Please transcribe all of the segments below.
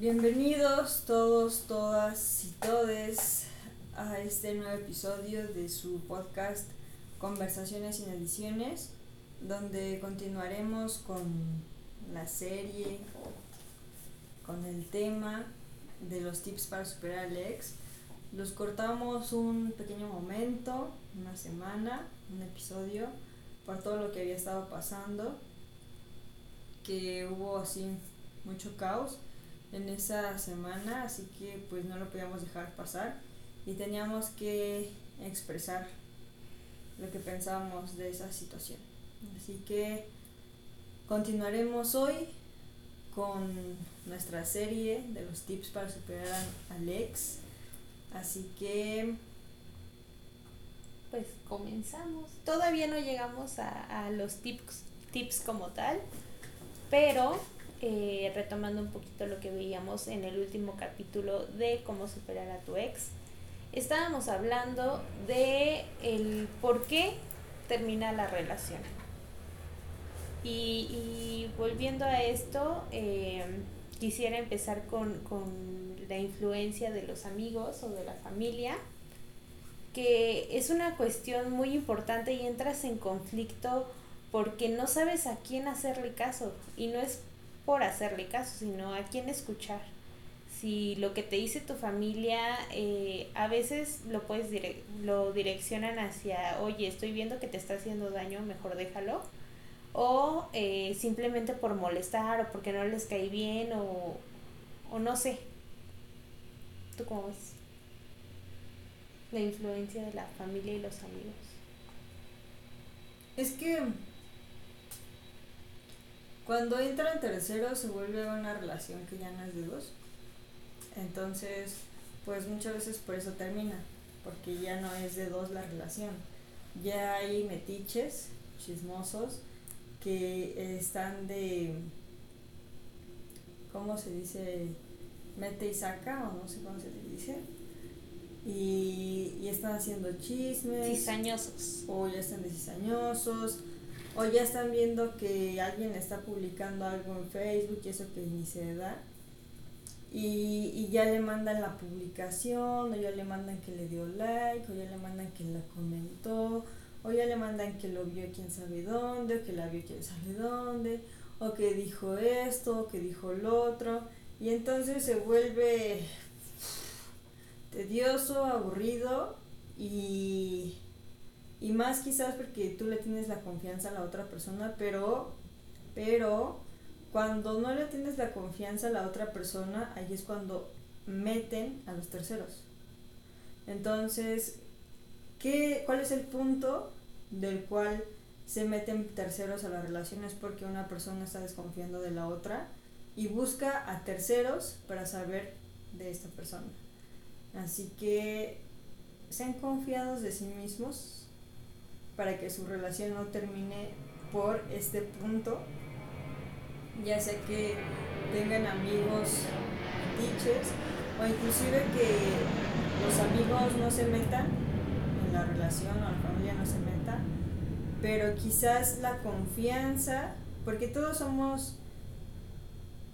Bienvenidos todos, todas y todes a este nuevo episodio de su podcast Conversaciones sin ediciones, donde continuaremos con la serie, con el tema de los tips para superar al ex. Los cortamos un pequeño momento, una semana, un episodio, por todo lo que había estado pasando, que hubo así mucho caos en esa semana, así que pues no lo podíamos dejar pasar y teníamos que expresar lo que pensábamos de esa situación. Así que continuaremos hoy con nuestra serie de los tips para superar al ex. Así que pues comenzamos. Todavía no llegamos a, a los tips, tips como tal, pero eh, retomando un poquito lo que veíamos en el último capítulo de cómo superar a tu ex, estábamos hablando de el por qué termina la relación. Y, volviendo a esto, eh, quisiera empezar con, con la influencia de los amigos o de la familia, que es una cuestión muy importante y entras en conflicto porque no sabes a quién hacerle caso y no es por hacerle caso, sino a quién escuchar. Si lo que te dice tu familia, eh, a veces lo puedes lo direccionan hacia, oye, estoy viendo que te está haciendo daño, mejor déjalo. O eh, simplemente por molestar o porque no les cae bien o, o no sé. ¿Tú cómo ves? La influencia de la familia y los amigos. es que cuando entran terceros se vuelve una relación que ya no es de dos. Entonces, pues muchas veces por eso termina, porque ya no es de dos la relación. Ya hay metiches, chismosos, que están de, ¿cómo se dice? Mete y saca, o no sé cómo se le dice. Y, y están haciendo chismes. Cizañosos. O ya están de cizañosos o ya están viendo que alguien está publicando algo en Facebook y eso que ni se da. Y, y ya le mandan la publicación, o ya le mandan que le dio like, o ya le mandan que la comentó, o ya le mandan que lo vio quién sabe dónde, o que la vio quién sabe dónde, o que dijo esto, o que dijo lo otro. Y entonces se vuelve tedioso, aburrido y y más quizás porque tú le tienes la confianza a la otra persona, pero, pero cuando no le tienes la confianza a la otra persona, ahí es cuando meten a los terceros. Entonces, ¿qué, ¿cuál es el punto del cual se meten terceros a las relaciones? Porque una persona está desconfiando de la otra y busca a terceros para saber de esta persona. Así que sean confiados de sí mismos, para que su relación no termine por este punto. Ya sea que tengan amigos diches o inclusive que los amigos no se metan en la relación o la familia no se meta, pero quizás la confianza, porque todos somos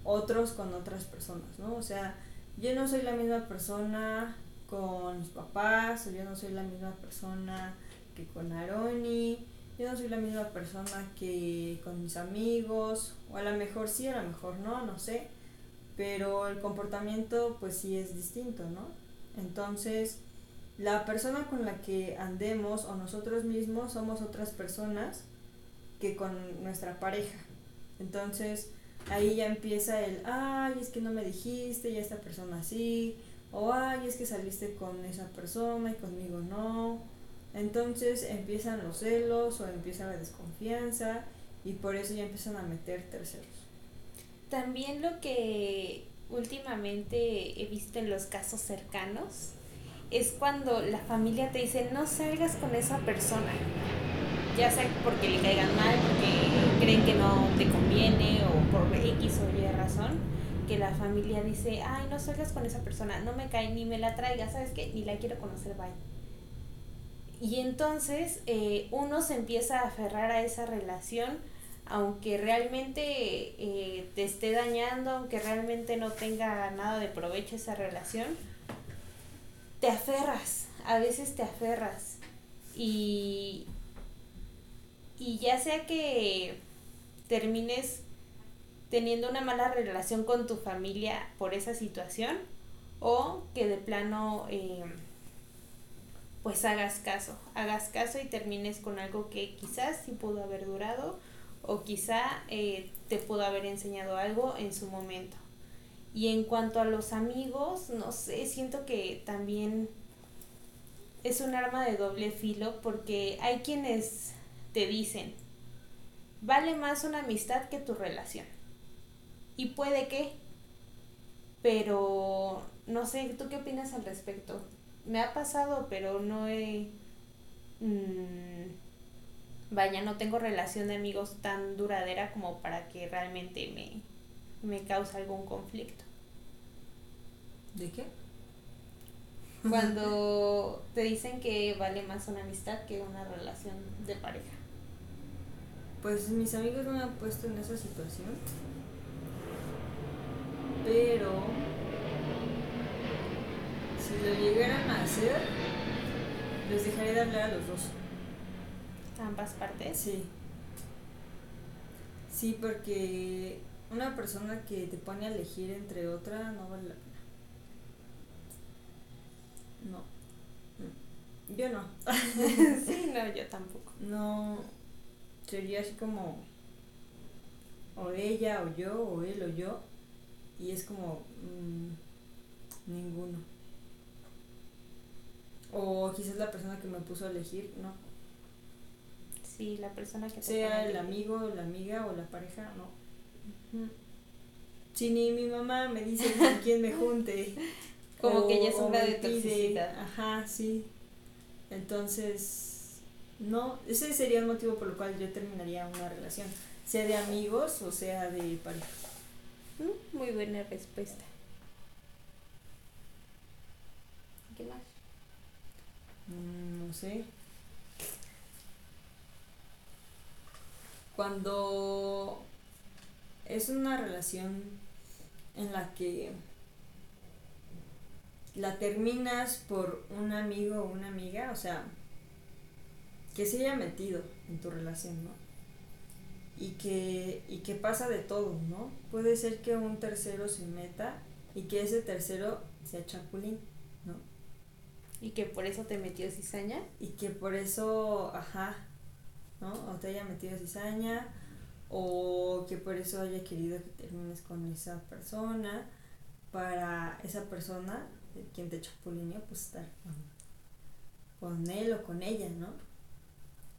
otros con otras personas, ¿no? O sea, yo no soy la misma persona con mis papás, o yo no soy la misma persona que con Aroni. Yo no soy la misma persona que con mis amigos, o a lo mejor sí, a lo mejor no, no sé. Pero el comportamiento pues sí es distinto, ¿no? Entonces, la persona con la que andemos o nosotros mismos somos otras personas que con nuestra pareja. Entonces, ahí ya empieza el, ay, es que no me dijiste, y esta persona sí, o ay, es que saliste con esa persona y conmigo no, entonces empiezan los celos o empieza la desconfianza y por eso ya empiezan a meter terceros. También lo que últimamente he visto en los casos cercanos es cuando la familia te dice no salgas con esa persona, ya sea porque le caigan mal, porque creen que no te conviene o por X o Y razón, que la familia dice, ay, no salgas con esa persona, no me cae, ni me la traiga, ¿sabes qué? Ni la quiero conocer, bye y entonces eh, uno se empieza a aferrar a esa relación aunque realmente eh, te esté dañando, aunque realmente no tenga nada de provecho esa relación, te aferras, a veces te aferras. Y, y ya sea que termines teniendo una mala relación con tu familia por esa situación o que de plano eh, pues hagas caso, hagas caso y termines con algo que quizás sí pudo haber durado o quizá eh, te pudo haber enseñado algo en su momento. Y en cuanto a los amigos, no sé, siento que también es un arma de doble filo porque hay quienes te dicen, vale más una amistad que tu relación. Y puede que, pero no sé, ¿tú qué opinas al respecto? Me ha pasado, pero no he... Mm, vaya, no tengo relación de amigos tan duradera como para que realmente me, me cause algún conflicto. ¿De qué? Cuando te dicen que vale más una amistad que una relación de pareja. Pues mis amigos no me han puesto en esa situación. Pero si lo llegaran a hacer, les dejaría de hablar a los dos. ¿Ambas partes? Sí. Sí, porque una persona que te pone a elegir entre otra no vale la pena. No. Yo no. sí, no, yo tampoco. No. Sería así como. O ella, o yo, o él, o yo. Y es como. Mmm, ninguno. O quizás la persona que me puso a elegir, no. Sí, la persona que te Sea el amigo, la amiga o la pareja, no. Si ni mi mamá me dice con quién me junte. Como o- que ya es una de pide. toxicidad. Ajá, sí. Entonces, no, ese sería el motivo por el cual yo terminaría una relación, sea de amigos o sea de pareja. Mm, Muy buena respuesta. ¿Qué más? Mm, no sé. Cuando es una relación en la que la terminas por un amigo o una amiga, o sea, que se haya metido en tu relación, ¿no? Y que, y que pasa de todo, ¿no? Puede ser que un tercero se meta y que ese tercero sea chapulín. ¿Y que por eso te metió cizaña? y que por eso, ajá, ¿no? O te haya metido cizaña, o que por eso haya querido que termines con esa persona, para esa persona, quien te chapulineó, pues estar con él o con ella, ¿no?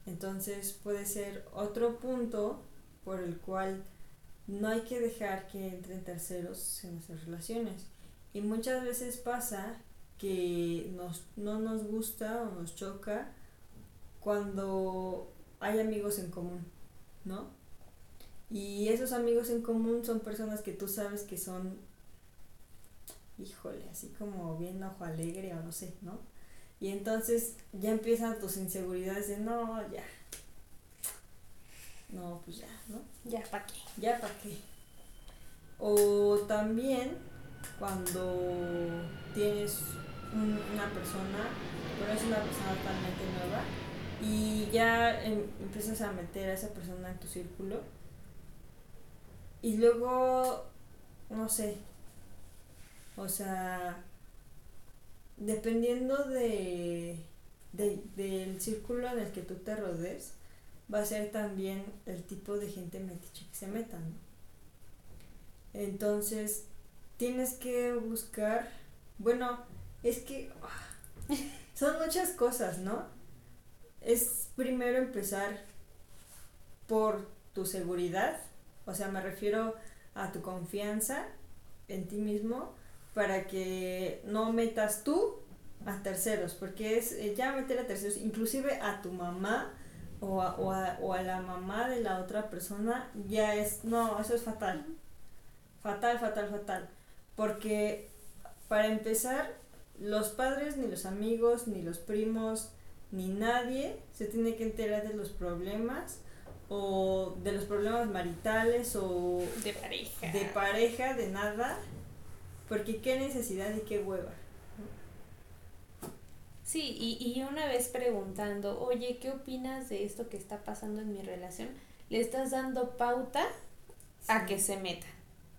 Entonces puede ser otro punto por el cual no hay que dejar que entren terceros en nuestras relaciones. Y muchas veces pasa que nos, no nos gusta o nos choca cuando hay amigos en común, ¿no? Y esos amigos en común son personas que tú sabes que son, híjole, así como bien ojo alegre o no sé, ¿no? Y entonces ya empiezan tus inseguridades de, no, ya, no, pues ya, ¿no? Ya, ¿para qué? ya para qué. O también cuando tienes una persona, pero es una persona totalmente nueva, y ya em- empiezas a meter a esa persona en tu círculo, y luego, no sé, o sea, dependiendo de, de- del círculo en el que tú te rodees, va a ser también el tipo de gente que se meta, ¿no? Entonces, tienes que buscar, bueno, es que ah, son muchas cosas, ¿no? Es primero empezar por tu seguridad, o sea, me refiero a tu confianza en ti mismo para que no metas tú a terceros, porque es eh, ya meter a terceros, inclusive a tu mamá o a, o, a, o a la mamá de la otra persona, ya es, no, eso es fatal. Fatal, fatal, fatal. Porque para empezar, los padres, ni los amigos, ni los primos, ni nadie se tiene que enterar de los problemas o de los problemas maritales o de pareja. De pareja, de nada, porque qué necesidad y qué hueva. Sí, y, y una vez preguntando, oye, ¿qué opinas de esto que está pasando en mi relación? Le estás dando pauta a que se metan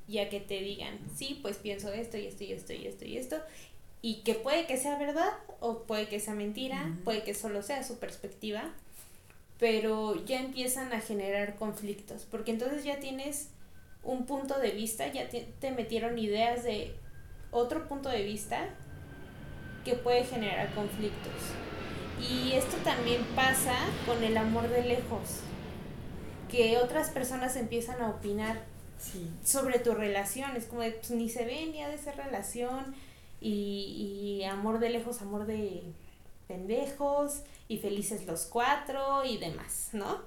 y a que te digan, sí, pues pienso esto y esto y esto y esto y esto, y que puede que sea verdad o puede que sea mentira, puede que solo sea su perspectiva, pero ya empiezan a generar conflictos, porque entonces ya tienes un punto de vista, ya te, te metieron ideas de otro punto de vista que puede generar conflictos. Y esto también pasa con el amor de lejos, que otras personas empiezan a opinar sobre tu relación, es como de, pues, ni se ve ni ha de ser relación, y, y amor de lejos, amor de pendejos, y felices los cuatro y demás, ¿no?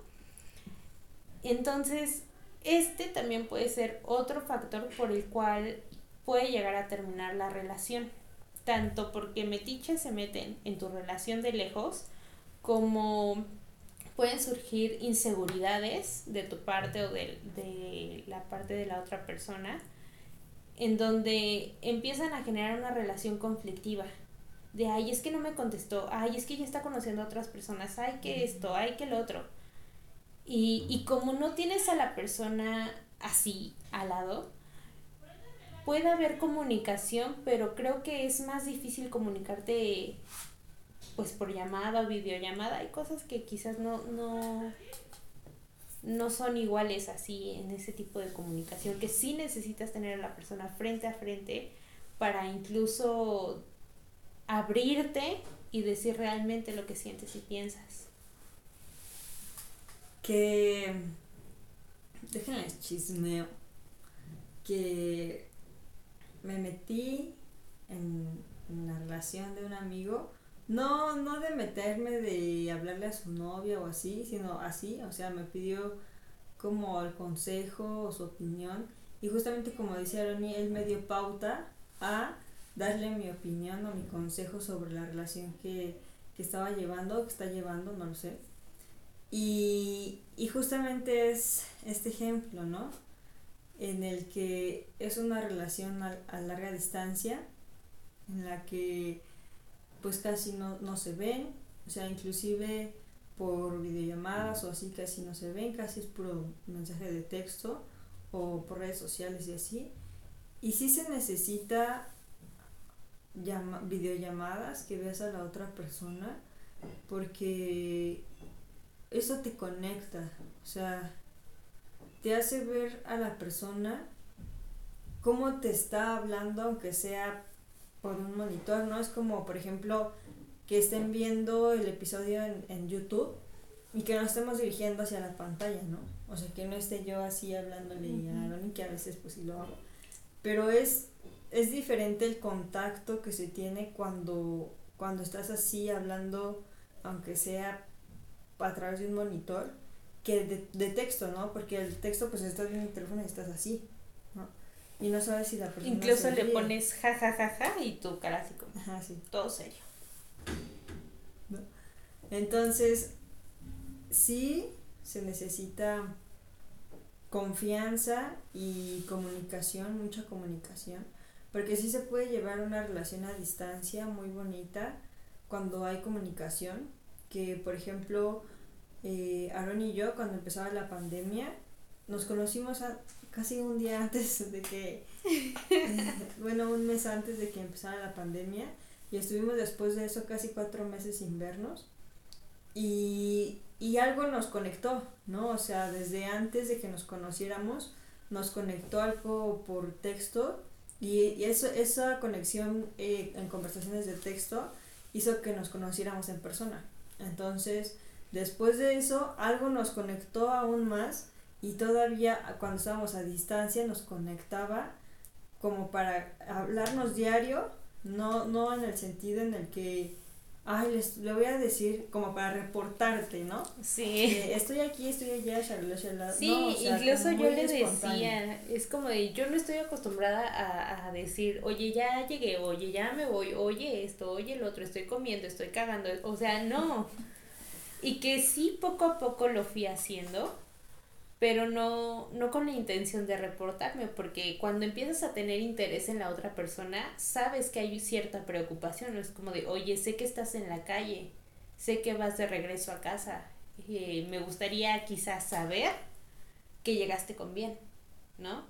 Entonces, este también puede ser otro factor por el cual puede llegar a terminar la relación, tanto porque metiches se meten en tu relación de lejos, como pueden surgir inseguridades de tu parte o de, de la parte de la otra persona, en donde empiezan a generar una relación conflictiva. De, ay, es que no me contestó, ay, es que ya está conociendo a otras personas, ay, que esto, ay, que lo otro. Y, y como no tienes a la persona así al lado, puede haber comunicación, pero creo que es más difícil comunicarte pues por llamada o videollamada. Hay cosas que quizás no, no, no son iguales así en ese tipo de comunicación, que sí necesitas tener a la persona frente a frente para incluso abrirte y decir realmente lo que sientes y piensas. Que déjenme chismeo que me metí en, la relación de un amigo no no de meterme de hablarle a su novia o así sino así o sea me pidió como el consejo o su opinión y justamente como decía Ronnie él me dio pauta a darle mi opinión o mi consejo sobre la relación que, que estaba llevando, que está llevando, no lo sé. Y, y justamente es este ejemplo, ¿no? En el que es una relación a, a larga distancia, en la que pues casi no, no se ven, o sea, inclusive por videollamadas o así casi no se ven, casi es puro mensaje de texto o por redes sociales y así. Y sí se necesita llama, videollamadas, que veas a la otra persona, porque eso te conecta, o sea, te hace ver a la persona cómo te está hablando, aunque sea por un monitor, ¿no? Es como, por ejemplo, que estén viendo el episodio en, en YouTube y que nos estemos dirigiendo hacia la pantalla, ¿no? O sea, que no esté yo así hablándole a Aaron, que a veces pues sí lo hago. Pero es es diferente el contacto que se tiene cuando, cuando estás así hablando, aunque sea a través de un monitor, que de, de texto, ¿no? Porque el texto, pues estás viendo el teléfono y estás así, ¿no? Y no sabes si la persona. Incluso le pones ja, ja, ja, ja y tu cara así como. Ajá, sí. Todo serio. ¿No? Entonces, sí se necesita confianza y comunicación, mucha comunicación porque sí se puede llevar una relación a distancia muy bonita cuando hay comunicación, que por ejemplo, eh, Aaron y yo cuando empezaba la pandemia, nos conocimos a, casi un día antes de que, bueno, un mes antes de que empezara la pandemia, y estuvimos después de eso casi cuatro meses sin vernos, y, y algo nos conectó, ¿no? O sea, desde antes de que nos conociéramos, nos conectó algo por texto y, eso, esa conexión eh, en conversaciones de texto hizo que nos conociéramos en persona. Entonces, después de eso, algo nos conectó aún más y todavía cuando estábamos a distancia nos conectaba como para hablarnos diario, no, no en el sentido en el que ay, les, le voy a decir como para reportarte, ¿no? Sí. estoy aquí, estoy allá, shalala, shalala. Sí, incluso yo le decía, es como de, yo no estoy acostumbrada a, a decir, oye, ya llegué, oye, ya me voy, oye esto, oye el otro, estoy comiendo, estoy cagando, o sea, no. Y que sí, poco a poco lo fui haciendo, pero no, no con la intención de reportarme, porque cuando empiezas a tener interés en la otra persona, sabes que hay cierta preocupación, es como de, oye, sé que estás en la calle, sé que vas de regreso a casa, eh, me gustaría quizás saber que llegaste con bien, ¿no?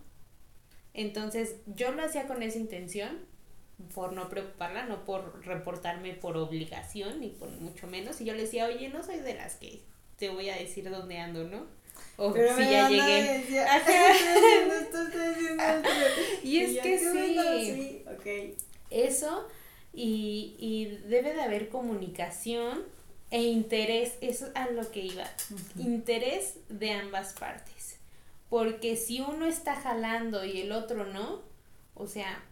Entonces yo lo hacía con esa intención, por no preocuparla, no por reportarme por obligación, ni por mucho menos, y yo le decía, oye, no soy de las que te voy a decir dónde ando, ¿no? O Pero si ya llegué. y es que sí. Eso, y, y debe de haber comunicación e interés, eso es a lo que iba. Interés de ambas partes. Porque si uno está jalando y el otro no, o sea,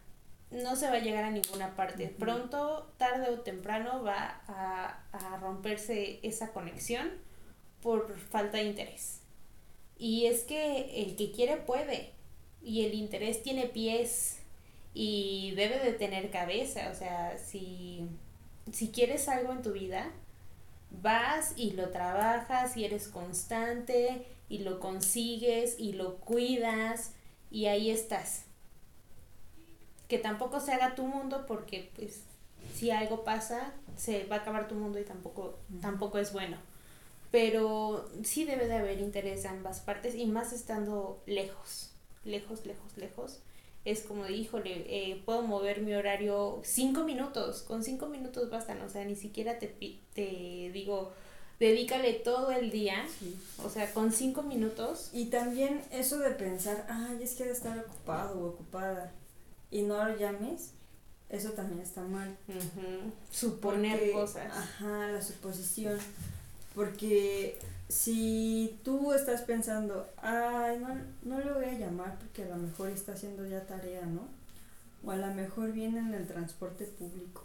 no se va a llegar a ninguna parte. Pronto, tarde o temprano va a, a romperse esa conexión por falta de interés. Y es que el que quiere puede. Y el interés tiene pies y debe de tener cabeza. O sea, si, si quieres algo en tu vida, vas y lo trabajas y eres constante y lo consigues y lo cuidas y ahí estás. Que tampoco se haga tu mundo porque pues si algo pasa se va a acabar tu mundo y tampoco, tampoco es bueno pero sí debe de haber interés de ambas partes y más estando lejos, lejos, lejos, lejos. Es como de, híjole, eh, puedo mover mi horario cinco minutos, con cinco minutos bastan, o sea, ni siquiera te, te digo, dedícale todo el día, o sea, con cinco minutos. Y también eso de pensar, ay, es que de estar ocupado o ocupada y no lo llames, eso también está mal. Suponer cosas. Ajá, la suposición. Porque si tú estás pensando, ay, no, no le voy a llamar porque a lo mejor está haciendo ya tarea, ¿no? O a lo mejor viene en el transporte público.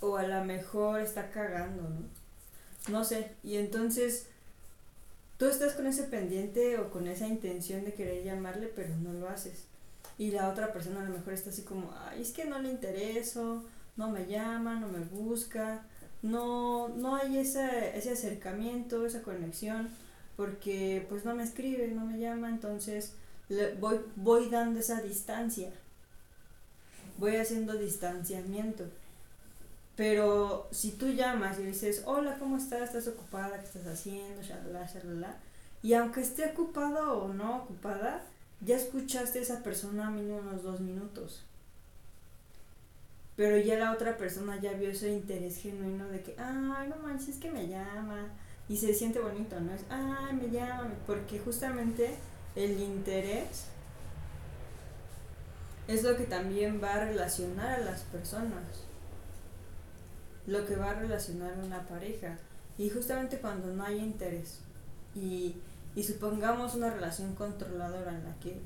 O a lo mejor está cagando, ¿no? No sé. Y entonces tú estás con ese pendiente o con esa intención de querer llamarle, pero no lo haces. Y la otra persona a lo mejor está así como, ay, es que no le intereso, no me llama, no me busca no, no hay ese, ese acercamiento, esa conexión, porque pues no me escribe, no me llama, entonces le voy, voy dando esa distancia, voy haciendo distanciamiento. Pero si tú llamas y dices, hola, ¿cómo estás? ¿Estás ocupada? ¿Qué estás haciendo? Shalala, shalala. Y aunque esté ocupada o no ocupada, ya escuchaste a esa persona a mínimo unos dos minutos pero ya la otra persona ya vio ese interés genuino de que, ay, no manches, es que me llama. Y se siente bonito, ¿no? Es, ay, me llama. Porque justamente el interés es lo que también va a relacionar a las personas. Lo que va a relacionar a una pareja. Y justamente cuando no hay interés y, y supongamos una relación controladora en la que,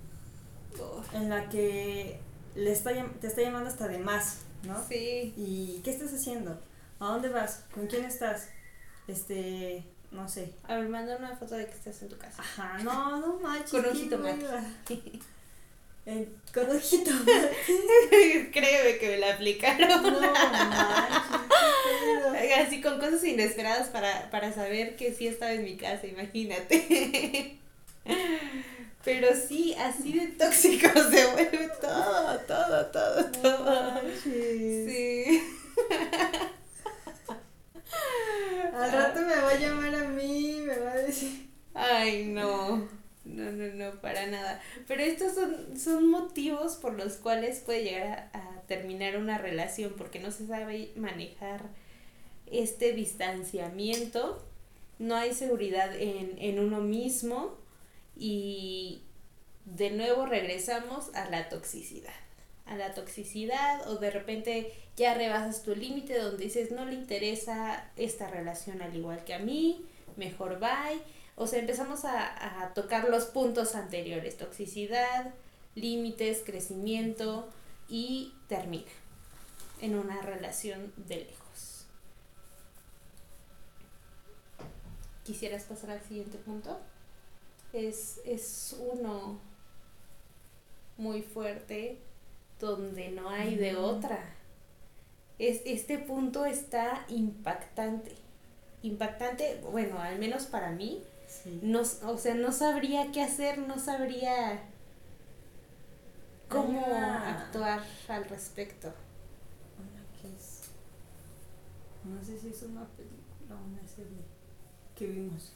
en la que le está, te está llamando hasta de más, ¿no? Sí. ¿Y qué estás haciendo? ¿A dónde vas? ¿Con quién estás? Este, no sé. A ver, manda una foto de que estás en tu casa. Ajá, no, no manches. con ojito eh, con ojito Créeme que me la aplicaron. No manches. Así con cosas inesperadas para, para saber que sí estaba en mi casa, imagínate. Pero sí, así de tóxico se vuelve todo, todo, todo, todo. sí. Al rato me va a llamar a mí, me va a decir. Ay, no. No, no, no, para nada. Pero estos son, son motivos por los cuales puede llegar a, a terminar una relación, porque no se sabe manejar este distanciamiento, no hay seguridad en, en uno mismo y de nuevo regresamos a la toxicidad. A la toxicidad o de repente ya rebasas tu límite donde dices no le interesa esta relación al igual que a mí, mejor bye. O sea, empezamos a, a tocar los puntos anteriores, toxicidad, límites, crecimiento y termina en una relación de lejos. ¿Quisieras pasar al siguiente punto? Es, es uno muy fuerte donde no hay de otra. Es, este punto está impactante. Impactante, bueno, al menos para mí, No, o sea, no sabría qué hacer, no sabría cómo actuar al respecto. No sé si es una película o una serie que vimos.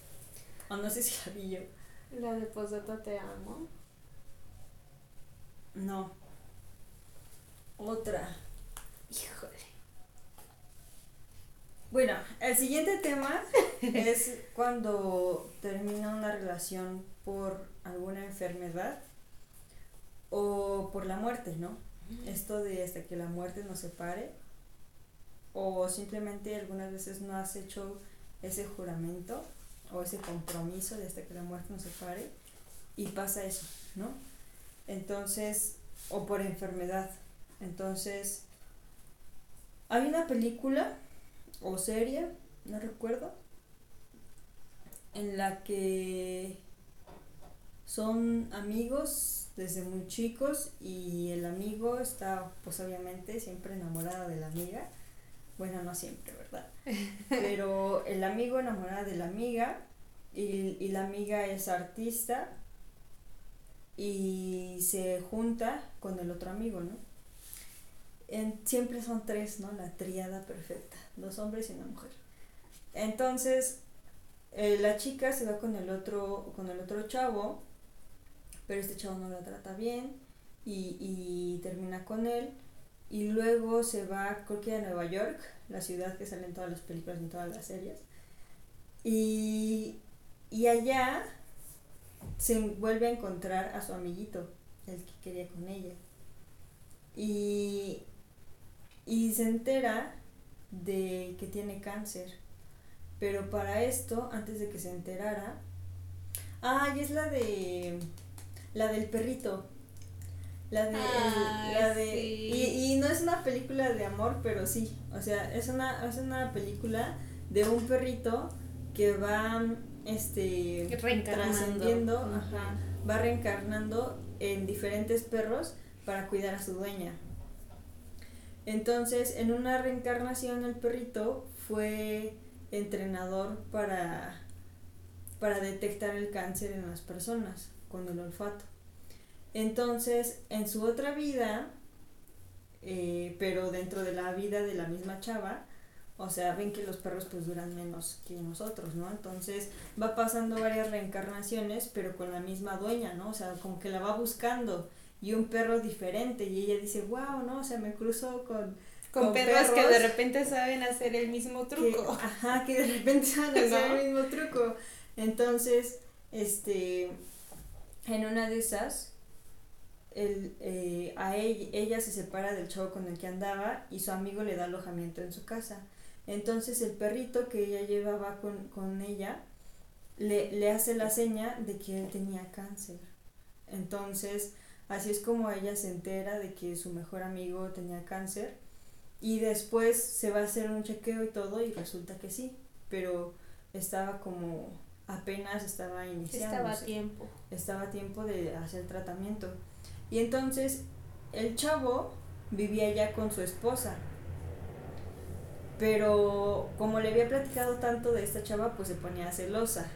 O no sé si la vi yo. La de Posdata Te Amo. No. Otra. Híjole. Bueno, el siguiente tema es cuando termina una relación por alguna enfermedad o por la muerte, ¿no? Esto de hasta que la muerte nos separe o simplemente algunas veces no has hecho ese juramento o ese compromiso de hasta que la muerte nos separe y pasa eso, ¿no? Entonces, o por enfermedad. Entonces, hay una película o serie, no recuerdo, en la que son amigos desde muy chicos y el amigo está pues obviamente siempre enamorado de la amiga. Bueno, no siempre, Pero el amigo enamorado de la amiga y, y la amiga es artista y se junta con el otro amigo, ¿no? En, siempre son tres, ¿no? La triada perfecta, dos hombres y una mujer. Entonces, eh, la chica se va con el otro, con el otro chavo, pero este chavo no la trata bien y, y termina con él. Y luego se va, creo que a Nueva York, la ciudad que sale en todas las películas, en todas las series. Y, y allá se vuelve a encontrar a su amiguito, el que quería con ella. Y, y se entera de que tiene cáncer. Pero para esto, antes de que se enterara, ah, y es la de la del perrito. La de, la de y, y, no es una película de amor, pero sí, o sea, es una es una película de un perrito que va este trascendiendo, va reencarnando en diferentes perros para cuidar a su dueña. Entonces, en una reencarnación el perrito fue entrenador para, para detectar el cáncer en las personas con el olfato. Entonces, en su otra vida, eh, pero dentro de la vida de la misma chava, o sea, ven que los perros pues duran menos que nosotros, ¿no? Entonces va pasando varias reencarnaciones, pero con la misma dueña, ¿no? O sea, como que la va buscando y un perro diferente y ella dice, wow, ¿no? O sea, me cruzo con... Con, perros, que de repente saben hacer el mismo truco. ajá, que de repente saben hacer el mismo truco. Entonces, este, en una de esas, eh, a ella, ella se separa del chavo con el que andaba y su amigo le da alojamiento en su casa. Entonces el perrito que ella llevaba con, con ella le, le hace la seña de que él tenía cáncer. Entonces, así es como ella se entera de que su mejor amigo tenía cáncer y después se va a hacer un chequeo y todo y resulta que sí, pero estaba como apenas estaba iniciando. Estaba a tiempo. Estaba a tiempo de hacer tratamiento. Y entonces el chavo vivía ya con su esposa pero como le había platicado tanto de esta chava, pues se ponía celosa.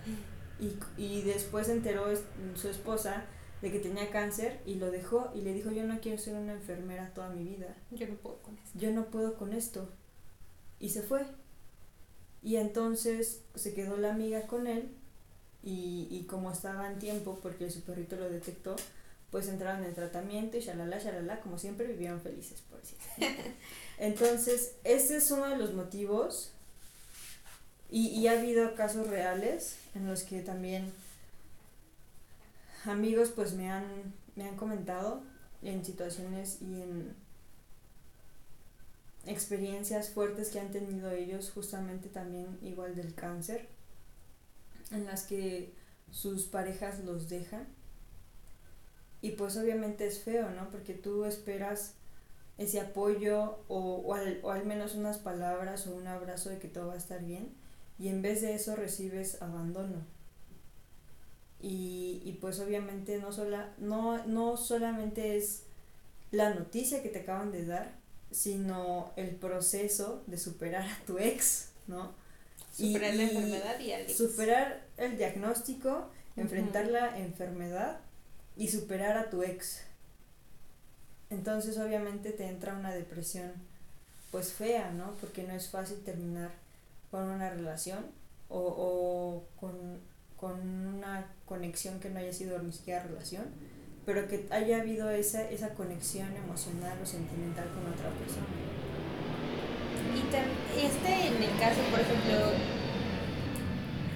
Y, y después se enteró su esposa de que tenía cáncer y lo dejó y le dijo, yo no quiero ser una enfermera toda mi vida. Yo no puedo con esto. Yo no puedo con esto. Y se fue. Y entonces se quedó la amiga con él y, y como estaba en tiempo, porque su perrito lo detectó, pues entraron en tratamiento y shalala, shalala, como siempre vivieron felices, por decirlo. Entonces, ese es uno de los motivos. Y, y ha habido casos reales en los que también amigos pues me han, me han comentado en situaciones y en experiencias fuertes que han tenido ellos justamente también igual del cáncer en las que sus parejas los dejan y pues obviamente es feo, ¿no? Porque tú esperas ese apoyo o, o, al, o al menos unas palabras o un abrazo de que todo va a estar bien y en vez de eso recibes abandono. Y, y pues obviamente no, sola, no, no solamente es la noticia que te acaban de dar, sino el proceso de superar a tu ex, ¿no? Superar la enfermedad y Alex. Superar el diagnóstico, enfrentar la enfermedad y superar a tu ex. Entonces obviamente te entra una depresión pues fea, ¿no? Porque no es fácil terminar con una relación o, o con, con, una conexión que no haya sido ni siquiera relación, pero que haya habido esa, esa conexión emocional o sentimental con otra persona. Y este en el caso, por ejemplo,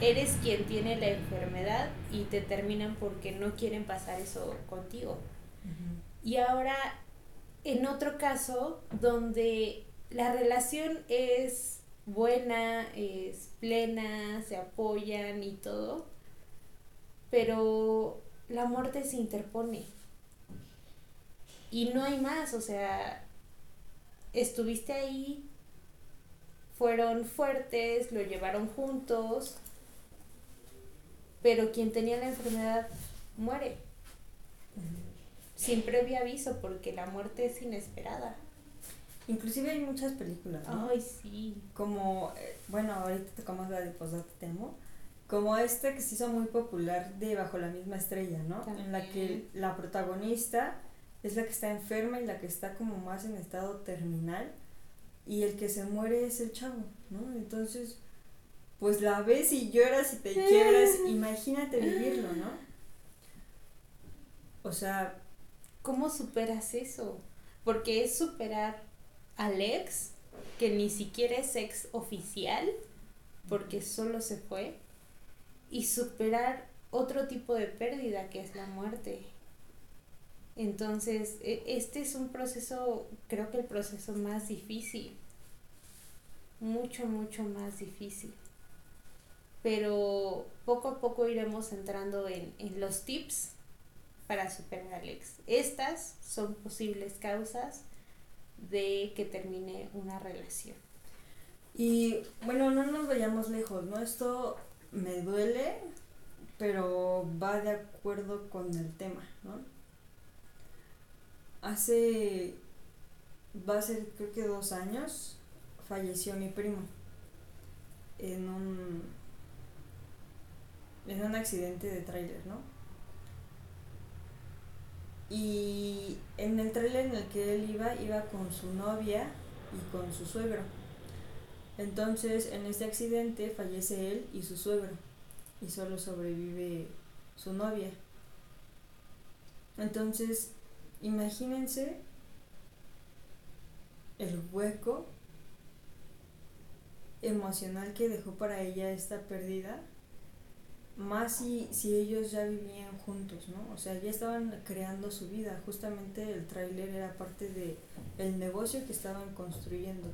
eres quien tiene la enfermedad y te terminan porque no quieren pasar eso contigo. Y ahora, en otro caso, donde la relación es buena, es plena, se apoyan y todo, pero la muerte se interpone. Y no hay más, o sea, estuviste ahí, fueron fuertes, lo llevaron juntos, pero quien tenía la enfermedad muere. Sin previo aviso, porque la muerte es inesperada. Inclusive hay muchas películas, Ay, sí. Como, eh, bueno, ahorita tocamos la de Posdate Temo, como esta que se hizo muy popular de Bajo la misma estrella, ¿no? En la que la protagonista es la que está enferma y la que está como más en estado terminal y el que se muere es el chavo, ¿no? Entonces, pues la ves y lloras y te quiebras, imagínate vivirlo, ¿no? O sea, ¿cómo superas eso? Porque es superar al ex, que ni siquiera es ex oficial, porque solo se fue, y superar otro tipo de pérdida que es la muerte. Entonces, e, este es un proceso, creo que el proceso más difícil, mucho, mucho más difícil pero poco a poco iremos entrando en, los tips para superar al ex. Estas son posibles causas de que termine una relación. Y bueno, no nos vayamos lejos, ¿no? Esto me duele, pero va de acuerdo con el tema, ¿no? Hace, va a ser creo que dos años, falleció mi primo en un en un accidente de tráiler, ¿no? Y en el tráiler en el que él iba, iba con su novia y con su suegro. Entonces, en este accidente fallece él y su suegro. Y solo sobrevive su novia. Entonces, imagínense el hueco emocional que dejó para ella esta pérdida más si, si ellos ya vivían juntos, ¿no? O sea, ya estaban creando su vida. Justamente el tráiler era parte de el negocio que estaban construyendo.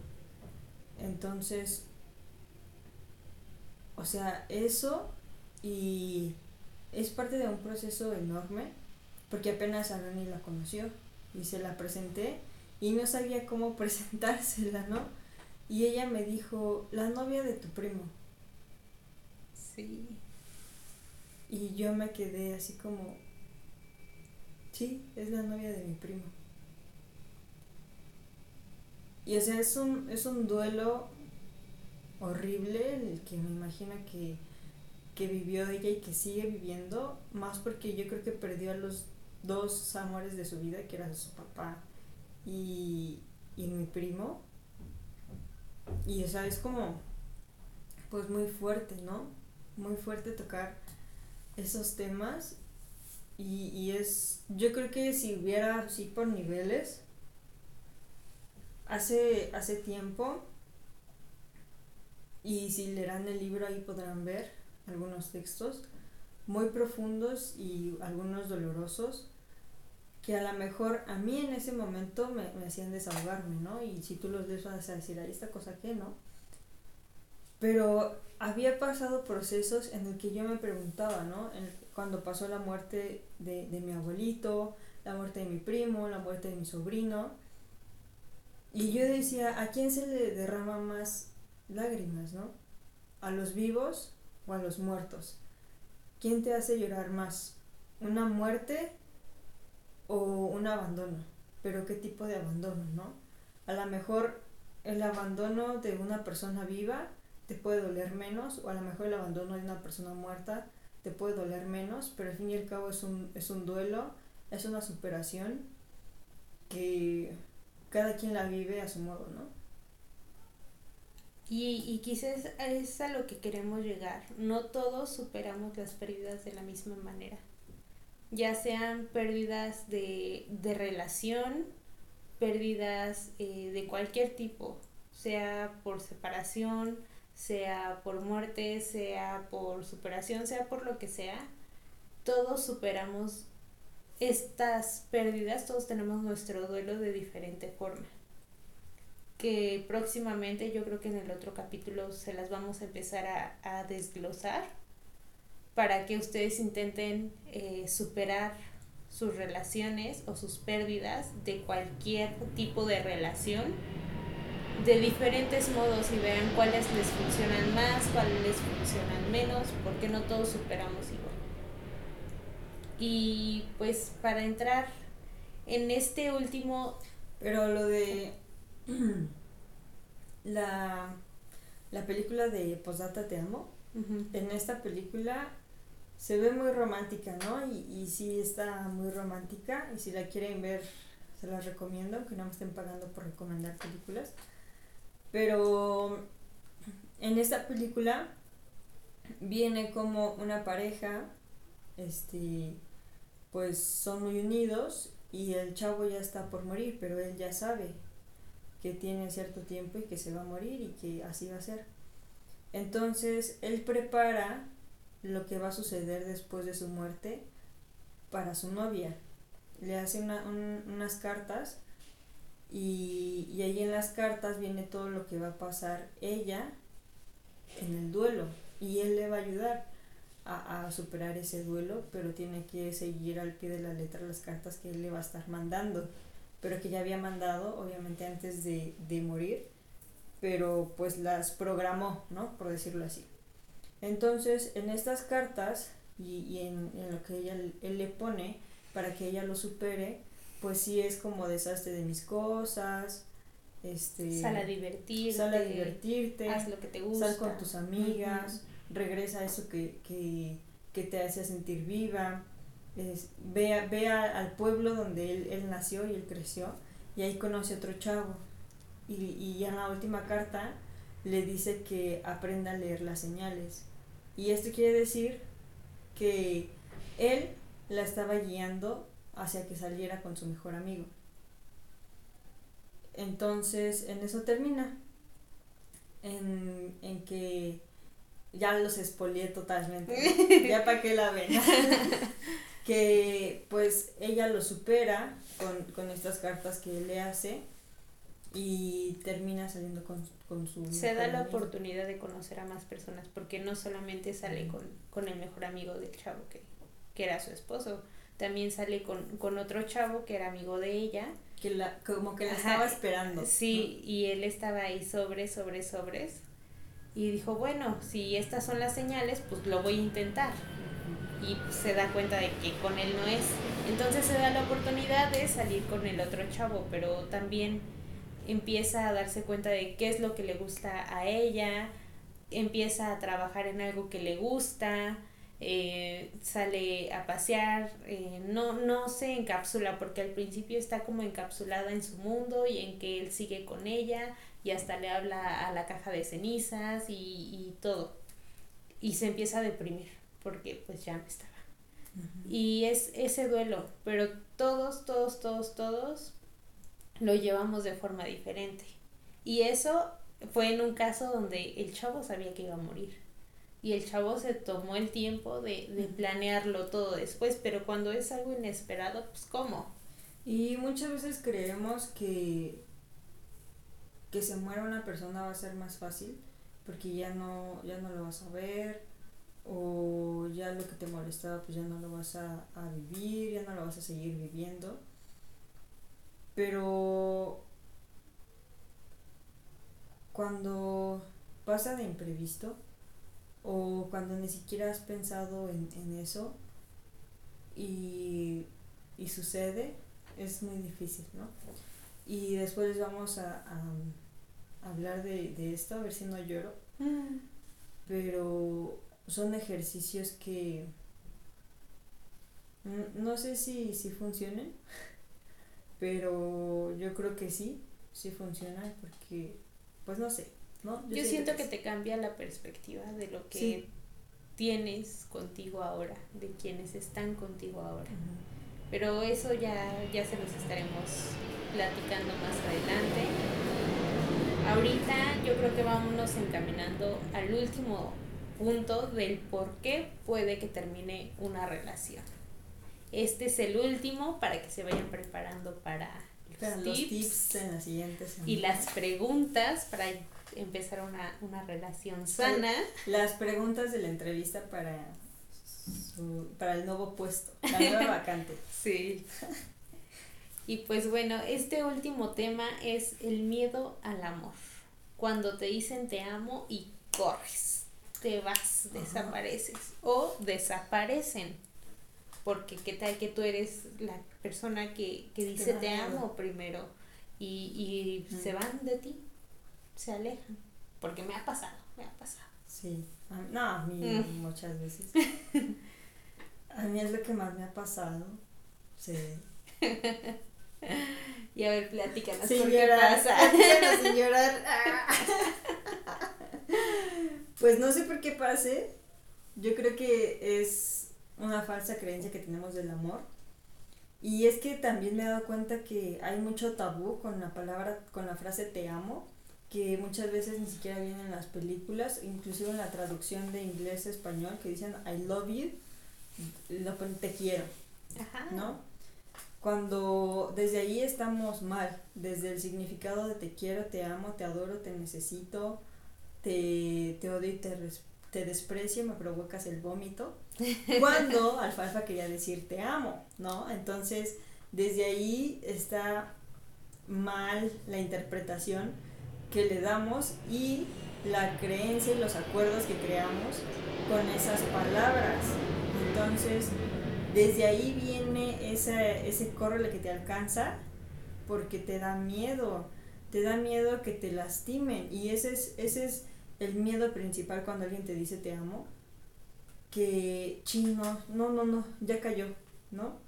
Entonces, o sea, eso y es parte de un proceso enorme, porque apenas a Rani la conoció y se la presenté y no sabía cómo presentársela, ¿no? Y ella me dijo, la novia de tu primo. Sí. Y yo me quedé así como, sí, es la novia de mi primo. Y o sea, es un, es un duelo horrible el que me imagino que, que vivió ella y que sigue viviendo, más porque yo creo que perdió a los dos amores de su vida, que eran su papá y, y mi primo. Y o sea, es como, pues muy fuerte, ¿no? Muy fuerte tocar esos temas y, y, es, yo creo que si hubiera así por niveles, hace, hace tiempo, y si leerán el libro ahí podrán ver algunos textos muy profundos y algunos dolorosos, que a lo mejor a mí en ese momento me, me hacían desahogarme, ¿no? Y si tú los ves vas a decir, ahí esta cosa que, ¿no? Pero había pasado procesos en el que yo me preguntaba, ¿no? cuando pasó la muerte de, de mi abuelito, la muerte de mi primo, la muerte de mi sobrino. Y yo decía, ¿a quién se le derrama más lágrimas, no? ¿A los vivos o a los muertos? ¿Quién te hace llorar más? ¿Una muerte o un abandono? Pero ¿qué tipo de abandono, no? A lo mejor el abandono de una persona viva te puede doler menos, o a lo mejor el abandono de una persona muerta te puede doler menos, pero al fin y al cabo es un, es un duelo, es una superación que cada quien la vive a su modo, ¿no? Y, y quizás es a lo que queremos llegar. No todos superamos las pérdidas de la misma manera. Ya sean pérdidas de, de relación, pérdidas eh, de cualquier tipo, sea por separación, sea por muerte, sea por superación, sea por lo que sea, todos superamos estas pérdidas, todos tenemos nuestro duelo de diferente forma. Que próximamente yo creo que en el otro capítulo se las vamos a empezar a, desglosar para que ustedes intenten eh, superar sus relaciones o sus pérdidas de cualquier tipo de relación de diferentes modos y vean cuáles les funcionan más, cuáles les funcionan menos, porque no todos superamos igual. Y pues para entrar en este último... Pero lo de la, la película de Posdata Te Amo, en esta película se ve muy romántica, ¿no? Y, y sí está muy romántica y si la quieren ver se las recomiendo, aunque no me estén pagando por recomendar películas. Pero en esta película viene como una pareja, este, pues son muy unidos y el chavo ya está por morir, pero él ya sabe que tiene cierto tiempo y que se va a morir y que así va a ser. Entonces él prepara lo que va a suceder después de su muerte para su novia. Le hace unas cartas y, y ahí en las cartas viene todo lo que va a pasar ella en el duelo y él le va a ayudar a, a, superar ese duelo, pero tiene que seguir al pie de la letra las cartas que él le va a estar mandando, pero que ya había mandado obviamente antes de, de morir, pero pues las programó, ¿no? Por decirlo así. Entonces, en estas cartas y, y en, en, lo que ella, él le pone para que ella lo supere, pues sí es como deshazte de mis cosas, este, sal a divertirte, sal a divertirte, haz lo que te gusta, sal con tus amigas, regresa a eso que, que, que, te hace sentir viva, es, ve, ve al pueblo donde él, él, nació y él creció y ahí conoce a otro chavo. Y, y en la última carta le dice que aprenda a leer las señales. Y esto quiere decir que él la estaba guiando hacia que saliera con su mejor amigo. Entonces, en eso termina. En, en que ya los expolié totalmente. ya para que la ven. que pues ella lo supera con, con, estas cartas que le hace y termina saliendo con, con su... Se da la amigo. oportunidad de conocer a más personas porque no solamente sale con, con el mejor amigo del chavo que, que era su esposo, también sale con, con otro chavo que era amigo de ella. Que la, como que la Ajá, estaba esperando. Sí, ¿no? y él estaba ahí sobre, sobre, sobres. Y dijo, bueno, si estas son las señales, pues lo voy a intentar. Y pues, se da cuenta de que con él no es. Entonces se da la oportunidad de salir con el otro chavo, pero también empieza a darse cuenta de qué es lo que le gusta a ella, empieza a trabajar en algo que le gusta, eh, sale a pasear, eh, no, no se encapsula porque al principio está como encapsulada en su mundo y en que él sigue con ella y hasta le habla a la caja de cenizas y, y todo. Y se empieza a deprimir porque pues ya no estaba. Uh -huh. Y es ese duelo, pero todos, todos, todos, todos lo llevamos de forma diferente. Y eso fue en un caso donde el chavo sabía que iba a morir y el chavo se tomó el tiempo de, de, planearlo todo después, pero cuando es algo inesperado, pues ¿cómo? Y muchas veces creemos que que se muera una persona va a ser más fácil porque ya no ya no lo vas a ver o ya lo que te molestaba pues ya no lo vas a, a vivir, ya no lo vas a seguir viviendo. Pero cuando pasa de imprevisto, o cuando ni siquiera has pensado en, en eso y, y, sucede, es muy difícil, ¿no? Y después vamos a, a, hablar de, de esto, a ver si no lloro. Mm. Pero son ejercicios que no sé si, si funcionen, pero yo creo que sí, sí funcionan porque, pues no sé, ¿no? Yo, siento que, te cambia la perspectiva de lo que Sí. tienes contigo ahora, de quienes están contigo ahora. Pero eso ya, ya se los estaremos platicando más adelante. Ahorita yo creo que vámonos encaminando al último punto del por qué puede que termine una relación. Este es el último para que se vayan preparando para los, tips, tips en la siguiente semana. y las preguntas para empezar una, una relación sana. Las preguntas de la entrevista para, su- para el nuevo puesto, la nueva vacante. Sí. Y pues bueno, este último tema es el miedo al amor. Cuando te dicen te amo y corres, te vas, Ajá. desapareces o desaparecen. Porque qué tal que tú eres la persona que, que dice te amo primero y, y se van de ti, se alejan. Porque me ha pasado, me ha pasado. Sí, no, a mí Mm. muchas veces. A mí es lo que más me ha pasado. Sí. Y a ver, platícanos Sin por qué llorar. pasa. Platícanos sin llorar. Pues no sé por qué pase. Yo creo que es una falsa creencia que tenemos del amor. Y es que también me he dado cuenta que hay mucho tabú con la palabra, con la frase te amo, que muchas veces ni siquiera viene en las películas, inclusive en la traducción de inglés a español, que dicen I love you, lo te quiero. Ajá. ¿no? Cuando desde ahí estamos mal, desde el significado de te quiero, te amo, te adoro, te necesito, te, te odio y te, te desprecio, me provocas el vómito. Cuando alfalfa quería decir te amo, ¿no? Entonces, desde ahí está mal la interpretación que le damos y la creencia y los acuerdos que creamos con esas palabras. Entonces, desde ahí viene ese, ese córrele que te alcanza porque te da miedo, te da miedo que te lastimen y ese es, ese es el miedo principal cuando alguien te dice te amo, que chino, no, no, no, ya cayó, ¿no?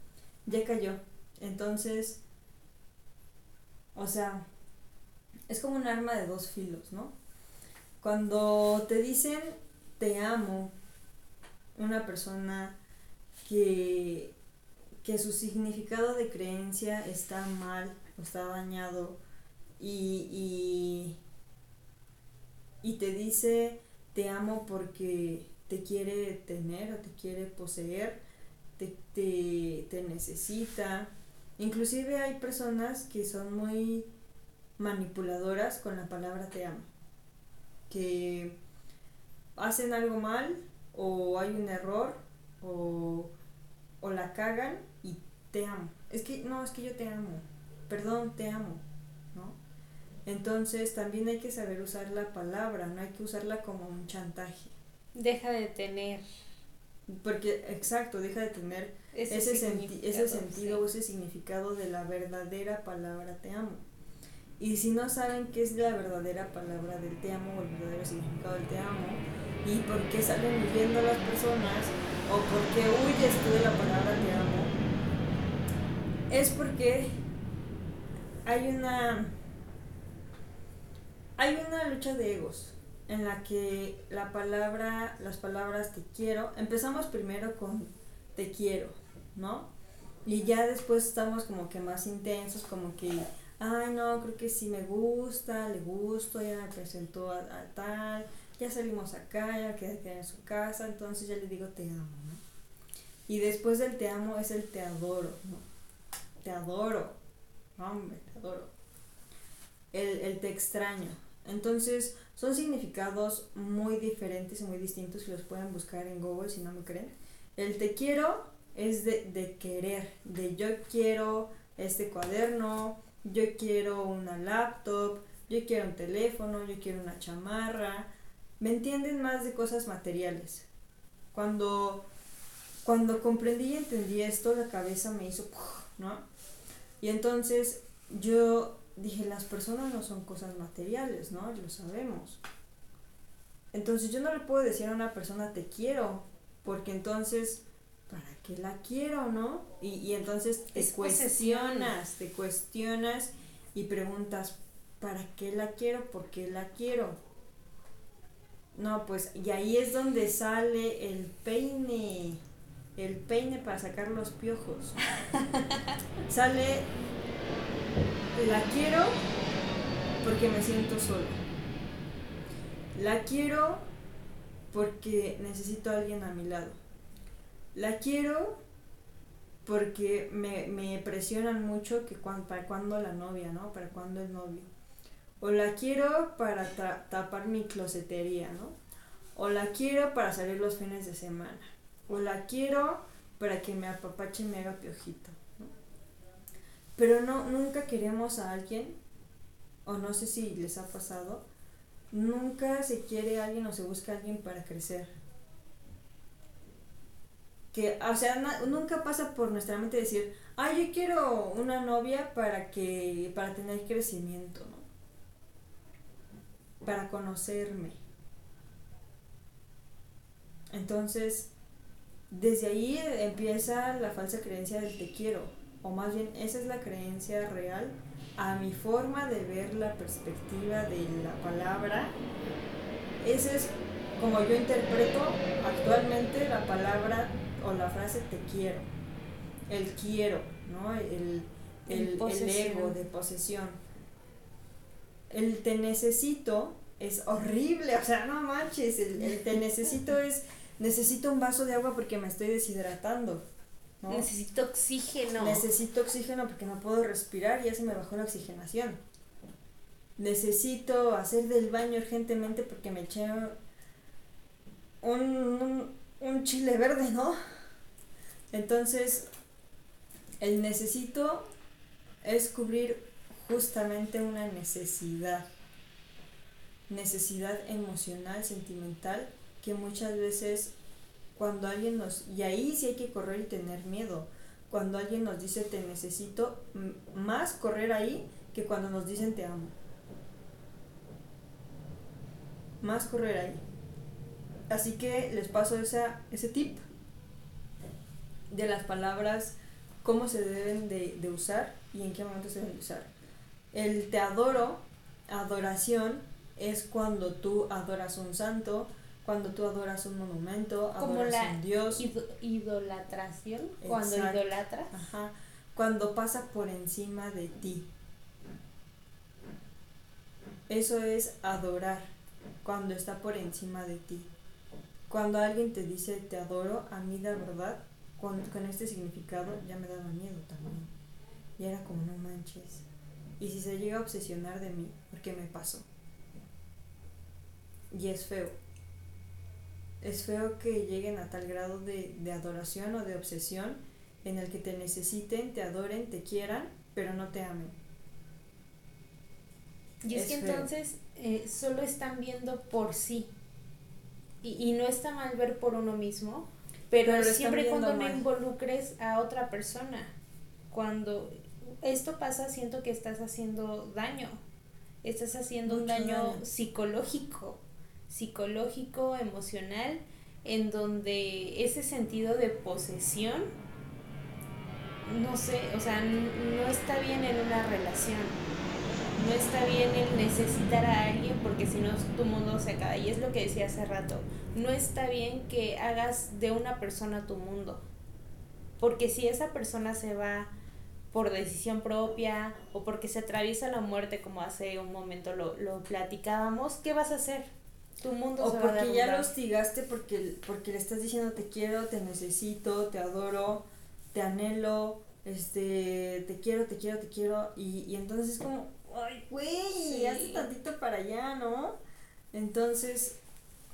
Ya cayó. Entonces, o sea, es como un arma de dos filos, ¿no? Cuando te dicen te amo, una persona que, que su significado de creencia está mal o está dañado y, y, y te dice te amo porque te quiere tener o te quiere poseer, te, te, te necesita. Inclusive hay personas que son muy manipuladoras con la palabra te amo, que hacen algo mal o hay un error o, o la cagan y te amo. Es que no, es que yo te amo. Perdón, te amo, ¿no? Entonces también hay que saber usar la palabra, no hay que usarla como un chantaje. Deja de tener Porque, exacto, deja de tener ese, ese, senti- ese sentido o sí. ese significado de la verdadera palabra te amo. Y si no saben qué es la verdadera palabra del te amo o el verdadero significado del te amo, y por qué salen huyendo las personas, o por qué huyes tú de la palabra te amo, es porque hay una hay una lucha de egos en la que la palabra, las palabras te quiero, empezamos primero con te quiero, ¿no? Y ya después estamos como que más intensos, como que, ay no, creo que sí me gusta, le gusto, ya me presentó a, tal, ya salimos acá, ya quedé quedé en su casa, entonces ya le digo te amo, ¿no? Y después del te amo es el te adoro, ¿no? Te adoro, hombre, te adoro. El, el te extraño. Entonces, son significados muy diferentes y muy distintos que los pueden buscar en Google si no me creen. El te quiero es de, de querer, de yo quiero este cuaderno, yo quiero una laptop, yo quiero un teléfono, yo quiero una chamarra. ¿Me entienden más de cosas materiales? Cuando, cuando comprendí y entendí esto, la cabeza me hizo, ¿no? Y entonces yo dije, las personas no son cosas materiales, ¿no? Lo sabemos. Entonces yo no le puedo decir a una persona te quiero, porque entonces, ¿para qué la quiero, no? Y, y entonces te cuestionas, te cuestionas y preguntas, ¿para qué la quiero? ¿Por qué la quiero? No, pues, y ahí es donde sale el peine, el peine para sacar los piojos. sale, la quiero porque me siento sola. La quiero porque necesito a alguien a mi lado. La quiero porque me, me presionan mucho que para cuando la novia, ¿no? Para cuando el novio. O la quiero para tapar mi closetería, ¿no? O la quiero para salir los fines de semana. O la quiero para que me apapache y me haga piojito. Pero no, nunca queremos a alguien, o no sé si les ha pasado, nunca se quiere a alguien o se busca a alguien para crecer. Que, o sea, nunca pasa por nuestra mente decir, ah, yo quiero una novia para que, para tener crecimiento, ¿no? Para conocerme. Entonces, desde ahí empieza la falsa creencia del te quiero, o más bien esa es la creencia real a mi forma de ver la perspectiva de la palabra, ese es como yo interpreto actualmente la palabra o la frase te quiero, el quiero, ¿no? El, el, el ego de posesión. El te necesito es horrible, o sea, no manches, el, el te necesito es necesito un vaso de agua porque me estoy deshidratando. Necesito oxígeno. Necesito oxígeno porque no puedo respirar y ya se me bajó la oxigenación. Necesito hacer del baño urgentemente porque me eché un, un, chile verde, ¿no? Entonces, el necesito es cubrir justamente una necesidad. Necesidad emocional, sentimental, que muchas veces cuando alguien nos... Y ahí sí hay que correr y tener miedo. Cuando alguien nos dice te necesito, más correr ahí que cuando nos dicen te amo. Más correr ahí. Así que les paso esa, ese tip de las palabras, cómo se deben de, de usar y en qué momento se deben usar. El te adoro, adoración, es cuando tú adoras a un santo, cuando tú adoras un monumento, adoras a un Dios. idolatración, cuando idolatras. Ajá, cuando pasa por encima de ti. Eso es adorar, cuando está por encima de ti. Cuando alguien te dice te adoro, a mí la verdad, con, con este significado ya me daba miedo también. Y era como no manches. Y si se llega a obsesionar de mí, ¿por qué me pasó? Y es feo es feo que lleguen a tal grado de, adoración o de obsesión en el que te necesiten, te adoren, te quieran, pero no te amen. Y es, que entonces eh, solo están viendo por sí. Y, no está mal ver por uno mismo, pero, siempre cuando no involucres a otra persona. Cuando esto pasa, siento que estás haciendo daño. Estás haciendo un daño psicológico psicológico, emocional, en donde ese sentido de posesión, no sé, o sea, no está bien en una relación. No está bien el necesitar a alguien porque si no tu mundo se acaba. Y es lo que decía hace rato. No está bien que hagas de una persona tu mundo. Porque si esa persona se va por decisión propia o porque se atraviesa la muerte como hace un momento lo, lo platicábamos, ¿qué vas a hacer? Tu mundo o porque ya lo hostigaste porque, porque le estás diciendo te quiero, te necesito, te adoro, te anhelo, este, te quiero, te quiero, te quiero, y, y entonces es como, ay, güey, hazte tantito para allá, ¿no? Entonces,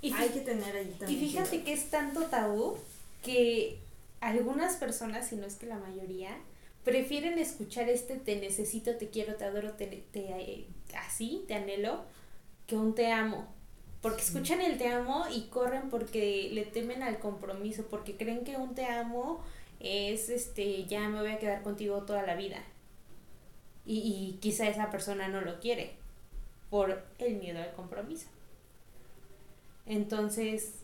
y hay que tener ahí también. Y fíjate que es tanto tabú que algunas personas, si no es que la mayoría, prefieren escuchar este te necesito, te quiero, te adoro, te, te eh, así, te anhelo, que un te amo porque escuchan el te amo y corren porque le temen al compromiso, porque creen que un te amo es este ya me voy a quedar contigo toda la vida. Y, y quizá esa persona no lo quiere por el miedo al compromiso. Entonces,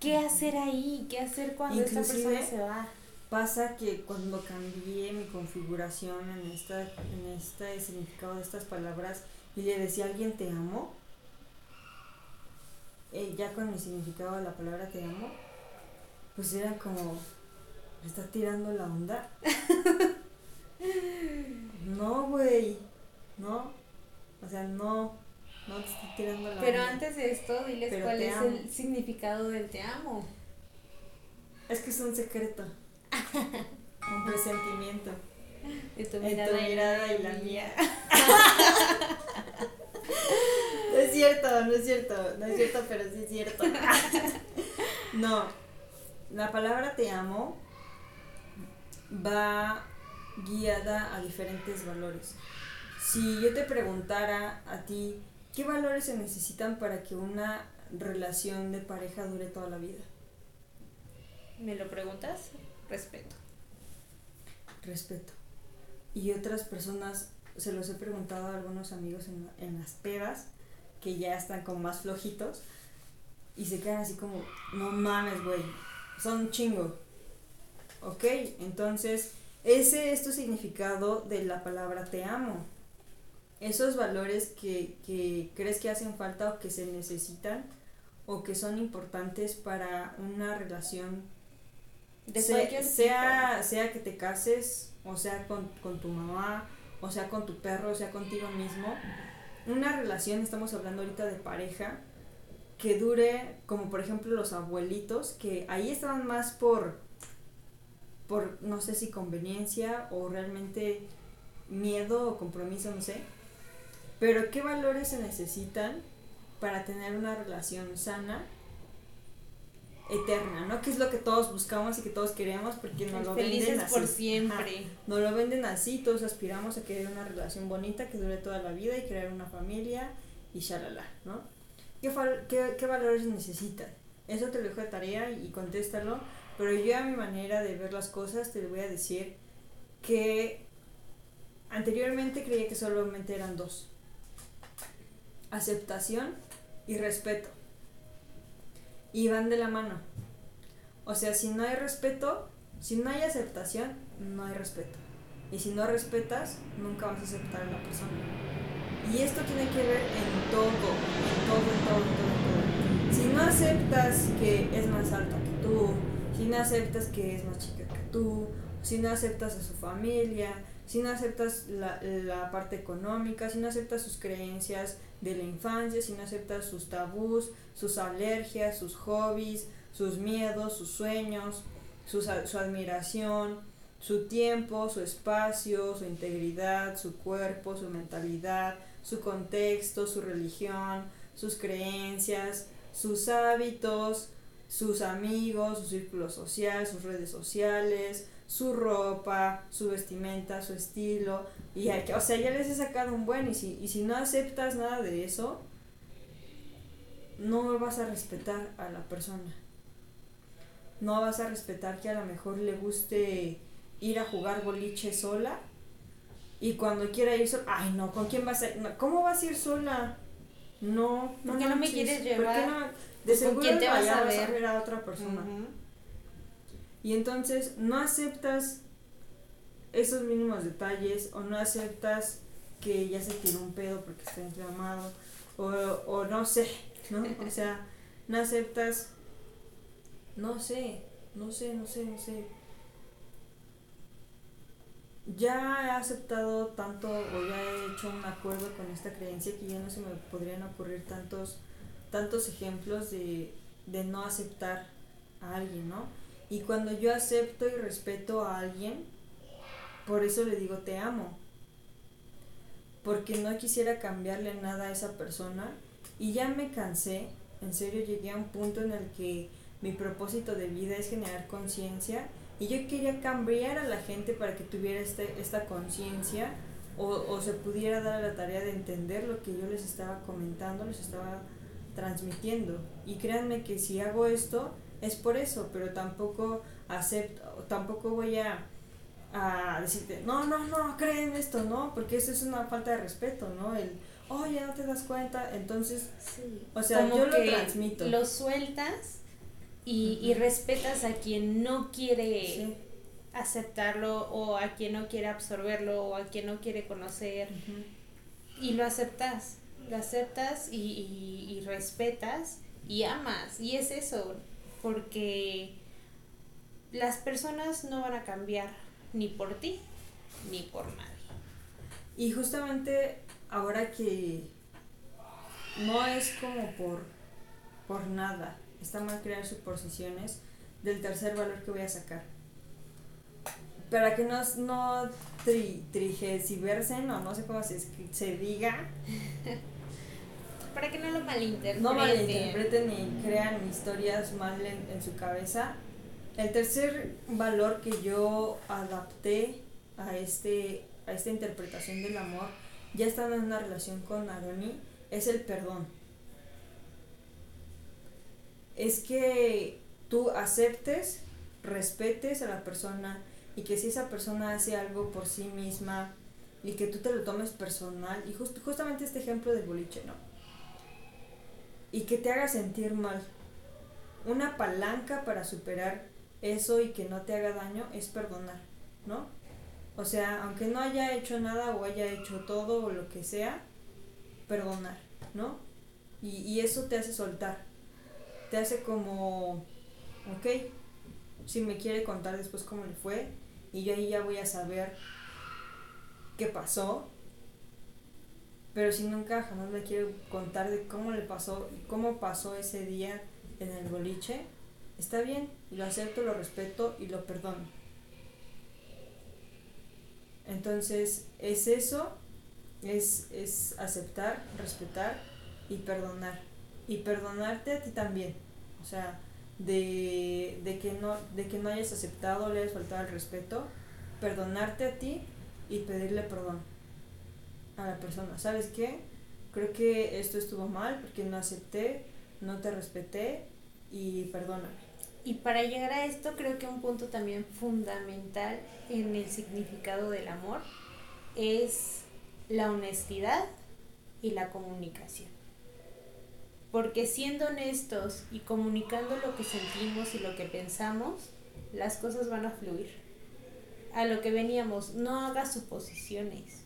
¿qué hacer ahí? ¿Qué hacer cuando esta persona se va? Pasa que cuando cambié mi configuración en, esta, en este significado de estas palabras y le decía a alguien te amo, eh, ya con mi significado de la palabra te amo, pues era como, me está tirando la onda. no, güey, no, o sea, no, no te estoy tirando la Pero antes de esto, diles cuál es el significado del te amo. Es que es un secreto. un presentimiento. De tu mirada, y la mía. cierto, no es cierto, no es cierto, pero sí es cierto. no, la palabra te amo va guiada a diferentes valores. Si yo te preguntara a ti, ¿qué valores se necesitan para que una relación de pareja dure toda la vida? ¿Me lo preguntas? Respeto. Respeto. Y otras personas, se los he preguntado a algunos amigos en, en las pedas, que ya están como más flojitos, y se quedan así como, no mames, güey, son un chingo. Ok, entonces, ese es tu significado de la palabra te amo esos valores que, que crees que hacen falta o que se necesitan o que son importantes para una relación de sea, sea que te cases o sea con, con tu mamá o sea con tu perro o sea contigo mismo una relación estamos hablando ahorita de pareja que dure como por ejemplo los abuelitos que ahí estaban más por por no sé si conveniencia o realmente miedo o compromiso no sé. Pero ¿qué valores se necesitan para tener una relación sana, eterna, ¿no? Que es lo que todos buscamos y que todos queremos porque nos lo venden así. por siempre. nos lo venden así, todos aspiramos a querer una relación bonita que dure toda la vida y crear una familia y shalala, ¿no? ¿Qué, qué, qué valores necesitan? Eso te lo dejo de tarea y contéstalo, pero yo a mi manera de ver las cosas te voy a decir que anteriormente creía que solamente eran dos aceptación y respeto. Y van de la mano. O sea, si no hay respeto, si no hay aceptación, no hay respeto. Y si no respetas, nunca vas a aceptar a la persona. Y esto tiene que ver en todo, en todo, en todo, en todo, Si no aceptas que es más alta que tú, si no aceptas que es más chica que tú, si no aceptas a su familia, si no aceptas la, la parte económica, si no aceptas sus creencias, de la infancia, si no aceptas sus tabús, sus alergias, sus hobbies, sus miedos, sus sueños, su, su admiración, su tiempo, su espacio, su integridad, su cuerpo, su mentalidad, su contexto, su religión, sus creencias, sus hábitos, sus amigos, su círculo social, sus redes sociales, su ropa, su vestimenta, su estilo. Y hay que, o sea, ya les he sacado un buen. Y si, y si no aceptas nada de eso, no vas a respetar a la persona. No vas a respetar que a lo mejor le guste ir a jugar boliche sola. Y cuando quiera ir sola, ay no, ¿con quién vas a ir? ¿Cómo vas a ir sola? No, no. ¿Por qué no me quieres llevar? De seguro quién te vas a ver? a ver a otra persona. Y entonces no aceptas esos mínimos detalles o no aceptas que ya se tiró un pedo porque está inflamado o, o no sé, ¿no? O sea, no aceptas, no sé, no sé, no sé, no sé. Ya he aceptado tanto o ya he hecho un acuerdo con esta creencia que ya no se me podrían ocurrir tantos, tantos ejemplos de, de no aceptar a alguien, ¿no? Y cuando yo acepto y respeto a alguien, por eso le digo te amo. Porque no quisiera cambiarle nada a esa persona. Y ya me cansé, en serio llegué a un punto en el que mi propósito de vida es generar conciencia. Y yo quería cambiar a la gente para que tuviera este, esta conciencia o, o se pudiera dar a la tarea de entender lo que yo les estaba comentando, les estaba transmitiendo. Y créanme que si hago esto, es por eso, pero tampoco acepto, tampoco voy a, a decirte, no, no, no, creen esto, ¿no? Porque eso es una falta de respeto, ¿no? El, oye, no te das cuenta, entonces, o sea, yo lo transmito. Lo sueltas y, y respetas a quien no quiere aceptarlo o a quien no quiere absorberlo o a quien no quiere conocer. Y lo aceptas, lo aceptas y, y, respetas y amas. Y es eso, porque las personas no van a cambiar ni por ti ni por nadie. Y justamente ahora que no es como por, por nada, está mal crear suposiciones del tercer valor que voy a sacar. Para que no, no tri, versen o no sé cómo se, se diga. Para que no lo malinterpreten. No malinterpreten y crean historias mal en su cabeza. El tercer valor que yo adapté a, este, a esta interpretación del amor, ya estando en una relación con Aroni, es el perdón. Es que tú aceptes, respetes a la persona y que si esa persona hace algo por sí misma y que tú te lo tomes personal, y justamente este ejemplo del boliche, ¿no? Y que te haga sentir mal. Una palanca para superar eso y que no te haga daño es perdonar, ¿no? O sea, aunque no haya hecho nada o haya hecho todo o lo que sea, perdonar, ¿no? Y, y eso te hace soltar. Te hace como, ok, si me quiere contar después cómo le fue, y yo ahí ya voy a saber qué pasó. Pero si nunca jamás me quiero contar de cómo le pasó, cómo pasó ese día en el boliche, está bien, lo acepto, lo respeto y lo perdono. Entonces, es eso, es, es aceptar, respetar y perdonar. Y perdonarte a ti también. O sea, de, de, que no, de que no hayas aceptado, le hayas faltado el respeto, perdonarte a ti y pedirle perdón a la persona. ¿Sabes qué? Creo que esto estuvo mal porque no acepté, no te respeté y perdóname. Y para llegar a esto creo que un punto también fundamental en el significado del amor es la honestidad y la comunicación. Porque siendo honestos y comunicando lo que sentimos y lo que pensamos, las cosas van a fluir. A lo que veníamos, no hagas suposiciones.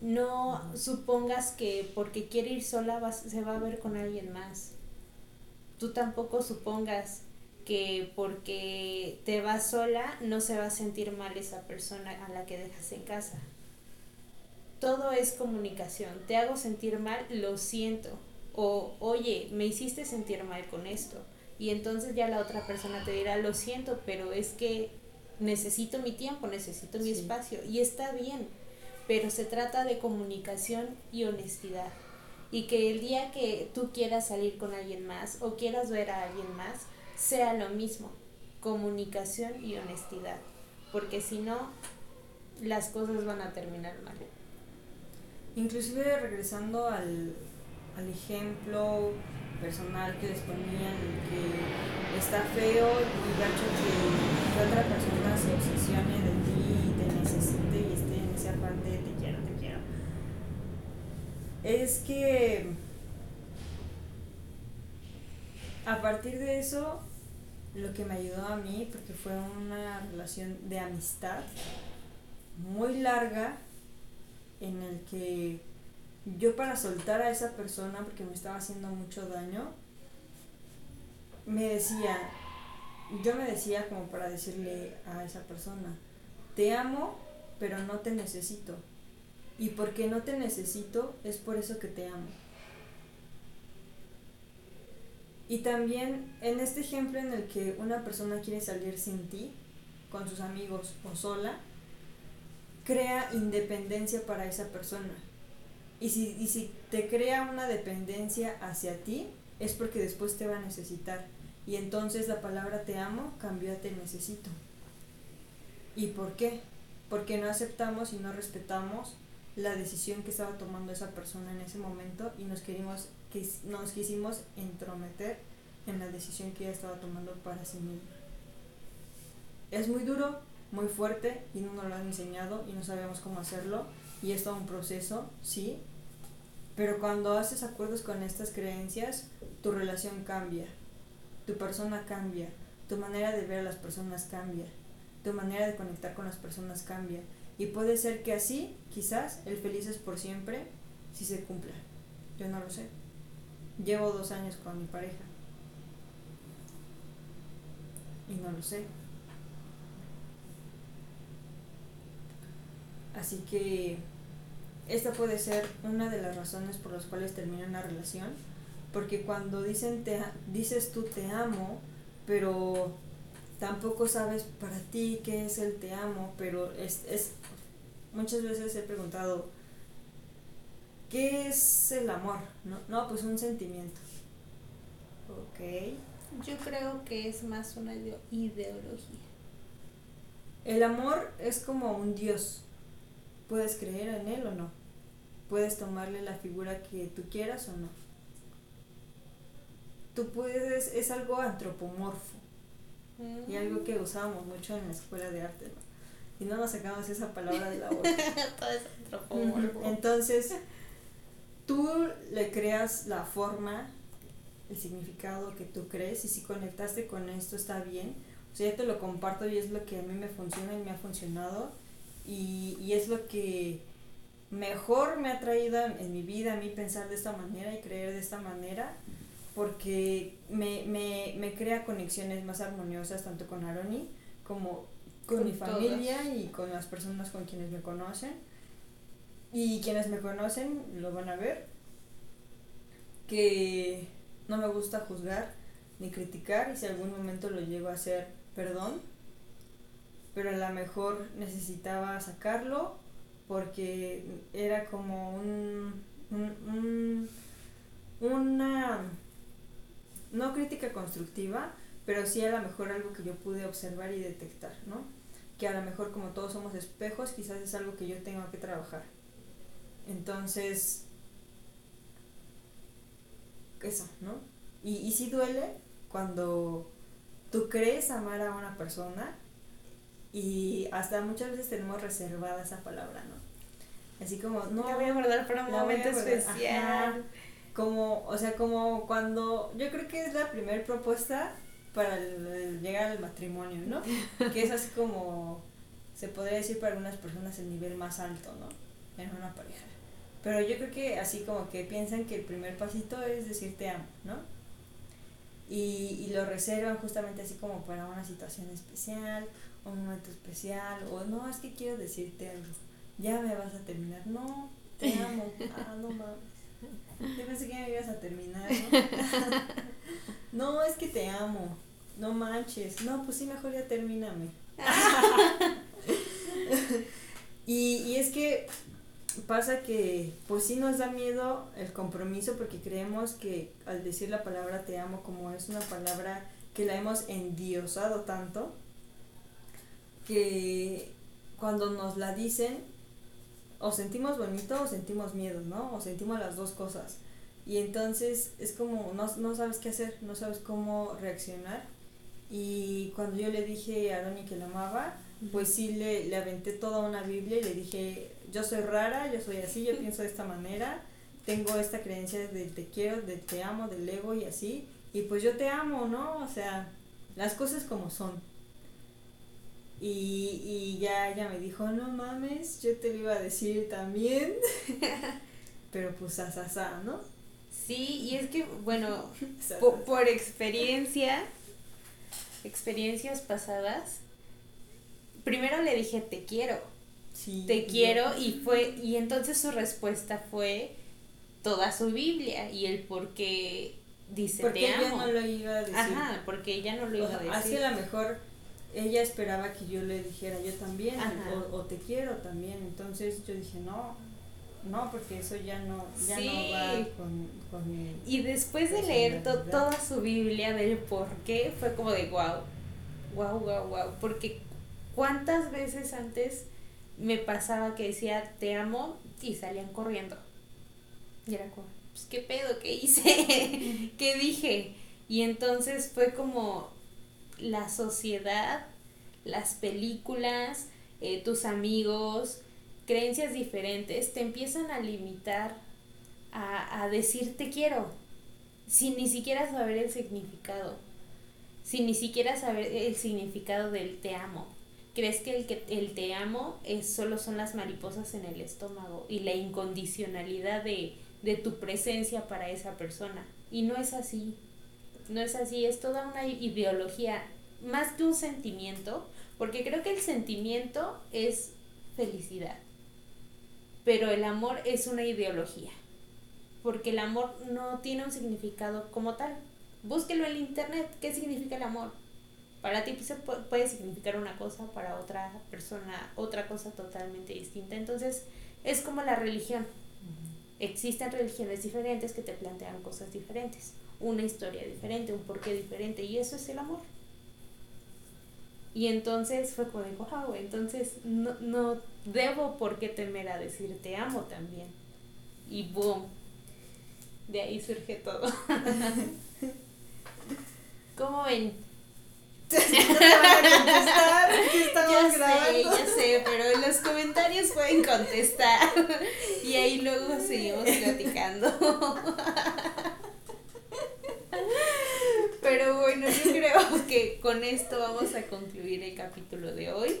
No supongas que porque quiere ir sola se va a ver con alguien más. Tú tampoco supongas que porque te vas sola no se va a sentir mal esa persona a la que dejas en casa. Todo es comunicación. Te hago sentir mal, lo siento o, oye, me hiciste sentir mal con esto. Y entonces ya la otra persona te dirá, lo siento, pero es que necesito mi tiempo, necesito mi espacio. Y está bien, pero se trata de comunicación y honestidad. Y que el día que tú quieras salir con alguien más o quieras ver a alguien más, sea lo mismo, comunicación y honestidad. Porque si no, las cosas van a terminar mal. Inclusive regresando al, al ejemplo personal que les ponían, que está feo y gacho que, otra persona se obsesione de te quiero, te quiero. Es que a partir de eso, lo que me ayudó a mí, porque fue una relación de amistad muy larga, en el que yo para soltar a esa persona porque me estaba haciendo mucho daño, me decía, yo me decía como para decirle a esa persona, te amo, pero no te necesito. Y porque no te necesito, es por eso que te amo. Y también en este ejemplo en el que una persona quiere salir sin ti, con sus amigos o sola, crea independencia para esa persona y si, y si te crea una dependencia hacia ti, es porque después te va a necesitar. Y entonces la palabra te amo cambió a te necesito. ¿Y por qué? Porque no aceptamos y no respetamos la decisión que estaba tomando esa persona en ese momento y nos, querimos, que nos quisimos entrometer en la decisión que ella estaba tomando para sí misma. Es muy duro, muy fuerte y no nos lo han enseñado y no sabemos cómo hacerlo y es todo un proceso, sí, pero cuando haces acuerdos con estas creencias, tu relación cambia, tu persona cambia, tu manera de ver a las personas cambia, tu manera de conectar con las personas cambia. Y puede ser que así, quizás, el feliz es por siempre si se cumpla. Yo no lo sé. Llevo dos años con mi pareja. Y no lo sé. Así que esta puede ser una de las razones por las cuales termina una relación, porque cuando dicen te, dices tú te amo, pero tampoco sabes para ti qué es el te amo, pero es, es muchas veces he preguntado ¿qué es el amor? No, no pues un sentimiento. Ok. Yo creo que es más una ideología. El amor es como un dios. Puedes creer en él o no puedes tomarle la figura que tú quieras o no. Tú puedes, es algo antropomorfo y algo que usábamos mucho en la escuela de arte, Y no nos sacamos esa palabra de la boca. Todo es antropomorfo. Entonces, tú le creas la forma, el significado que tú crees y si conectaste con esto está bien. O sea, ya te lo comparto y es lo que a mí me funciona y me ha funcionado y, y es lo que mejor me ha traído en mi vida a mí pensar de esta manera y creer de esta manera porque me, me, me crea conexiones más armoniosas tanto con Aroni como con, mi familia y con las personas con quienes me conocen. Y quienes me conocen lo van a ver que no me gusta juzgar ni criticar y si algún momento lo llego a hacer perdón pero a lo mejor necesitaba sacarlo porque era como un, una, no crítica constructiva, pero sí a lo mejor algo que yo pude observar y detectar, ¿no? Que a lo mejor como todos somos espejos, quizás es algo que yo tengo que trabajar. Entonces, eso, ¿no? Y, y sí duele cuando tú crees amar a una persona y hasta muchas veces tenemos reservada esa palabra, ¿no? Así como, no. La voy a guardar para un momento especial. Como, o sea, como cuando. Yo creo que es la primera propuesta para llegar al matrimonio, ¿no? que es así como. Se podría decir para algunas personas el nivel más alto, ¿no? En una pareja. Pero yo creo que así como que piensan que el primer pasito es decir te amo, ¿no? Y, y lo reservan justamente así como para una situación especial, un momento especial, o no, es que quiero decirte algo ya me vas a terminar. No, te amo. Ah, no mames. Yo pensé que me ibas a terminar, ¿no? no, es que te amo. No manches. No, pues sí, mejor ya termíname. y, y es que pasa que pues sí nos da miedo el compromiso porque creemos que al decir la palabra te amo como es una palabra que la hemos endiosado tanto que cuando nos la dicen o sentimos bonito o sentimos miedo, ¿no? O sentimos las dos cosas. Y entonces es como, no, no sabes qué hacer, no sabes cómo reaccionar. Y cuando yo le dije a Ronnie que la amaba, pues sí le, le aventé toda una Biblia y le dije, yo soy rara, yo soy así, yo pienso de esta manera, tengo esta creencia de te quiero, de te amo, del ego y así, y pues yo te amo, ¿no? O sea, las cosas como son. Y, y ya ella me dijo, no mames, yo te lo iba a decir también. Pero pues asasá, ¿no? Sí, y es que, bueno, por experiencia, experiencias pasadas, primero le dije, te quiero. Sí, te quiero y fue y entonces su respuesta fue toda su Biblia y el por qué dice porque te amo. ella no lo iba a decir. Ajá, porque ella no lo iba a decir. Así a lo mejor ella esperaba que yo le dijera yo también o, te quiero también entonces yo dije no no porque eso ya no ya no va con, con y después de leer toda su Biblia del por qué fue como de wow wow wow wow porque cuántas veces antes me pasaba que decía te amo y salían corriendo. Y era como pues qué pedo qué hice qué dije y entonces fue como la sociedad, las películas, eh, tus amigos, creencias diferentes, te empiezan a limitar a, a decir te quiero, sin ni siquiera saber el significado, sin ni siquiera saber el significado del te amo. ¿Crees que el, que el te amo es, solo son las mariposas en el estómago y la incondicionalidad de, de tu presencia para esa persona? Y no es así, no es así, es toda una ideología, más que un sentimiento, porque creo que el sentimiento es felicidad, pero el amor es una ideología, porque el amor no tiene un significado como tal. Búsquelo en internet, ¿qué significa el amor? Para ti puede significar una cosa, para otra persona otra cosa totalmente distinta. Entonces, es como la religión. Existen religiones diferentes que te plantean cosas diferentes, una historia diferente, un porqué diferente, y eso es el amor. Y entonces fue como de, wow, entonces no, no debo por qué temer a decir te amo también. Y boom, de ahí surge todo. ¿Cómo ven? ya sé, ya sé, pero en los comentarios pueden contestar y ahí luego seguimos platicando. Pero bueno, yo creo que con esto vamos a concluir el capítulo de hoy.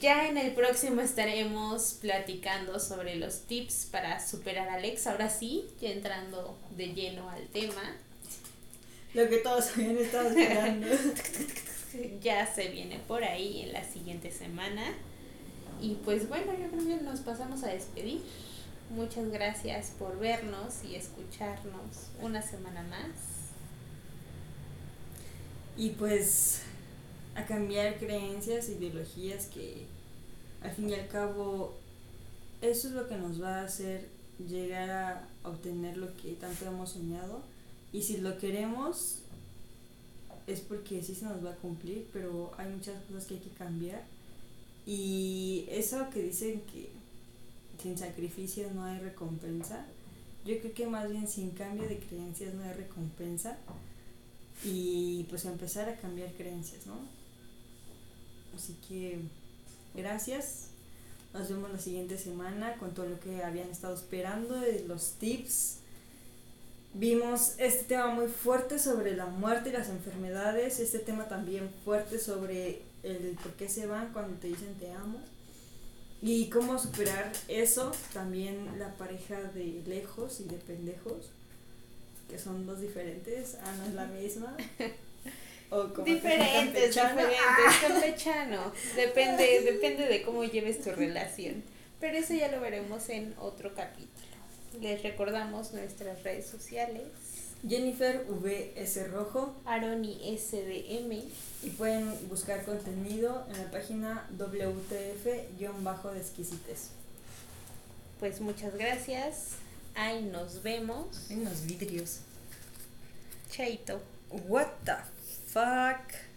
Ya en el próximo estaremos platicando sobre los tips para superar a Alex. Ahora sí, ya entrando de lleno al tema. Lo que todos habían estado esperando. ya se viene por ahí en la siguiente semana. Y pues bueno, yo creo que nos pasamos a despedir. Muchas gracias por vernos y escucharnos una semana más. Y pues a cambiar creencias, ideologías que al fin y al cabo eso es lo que nos va a hacer llegar a obtener lo que tanto hemos soñado. Y si lo queremos es porque sí se nos va a cumplir, pero hay muchas cosas que hay que cambiar. Y eso que dicen que sin sacrificio no hay recompensa, yo creo que más bien sin cambio de creencias no hay recompensa y pues empezar a cambiar creencias, ¿no? Así que gracias. Nos vemos la siguiente semana con todo lo que habían estado esperando, los tips. Vimos este tema muy fuerte sobre la muerte y las enfermedades, este tema también fuerte sobre el por qué se van cuando te dicen te amo y cómo superar eso, también la pareja de lejos y de pendejos, que son dos diferentes, ah, no es la misma. O como diferentes, diferentes, campechano. Depende, depende de cómo lleves tu relación. Pero eso ya lo veremos en otro capítulo. Les recordamos nuestras redes sociales. Jennifer VS Rojo. Aroni SDM. Y pueden buscar contenido en la página WTF-de Pues muchas gracias. Ahí nos vemos. En los vidrios. Chaito. What the fuck?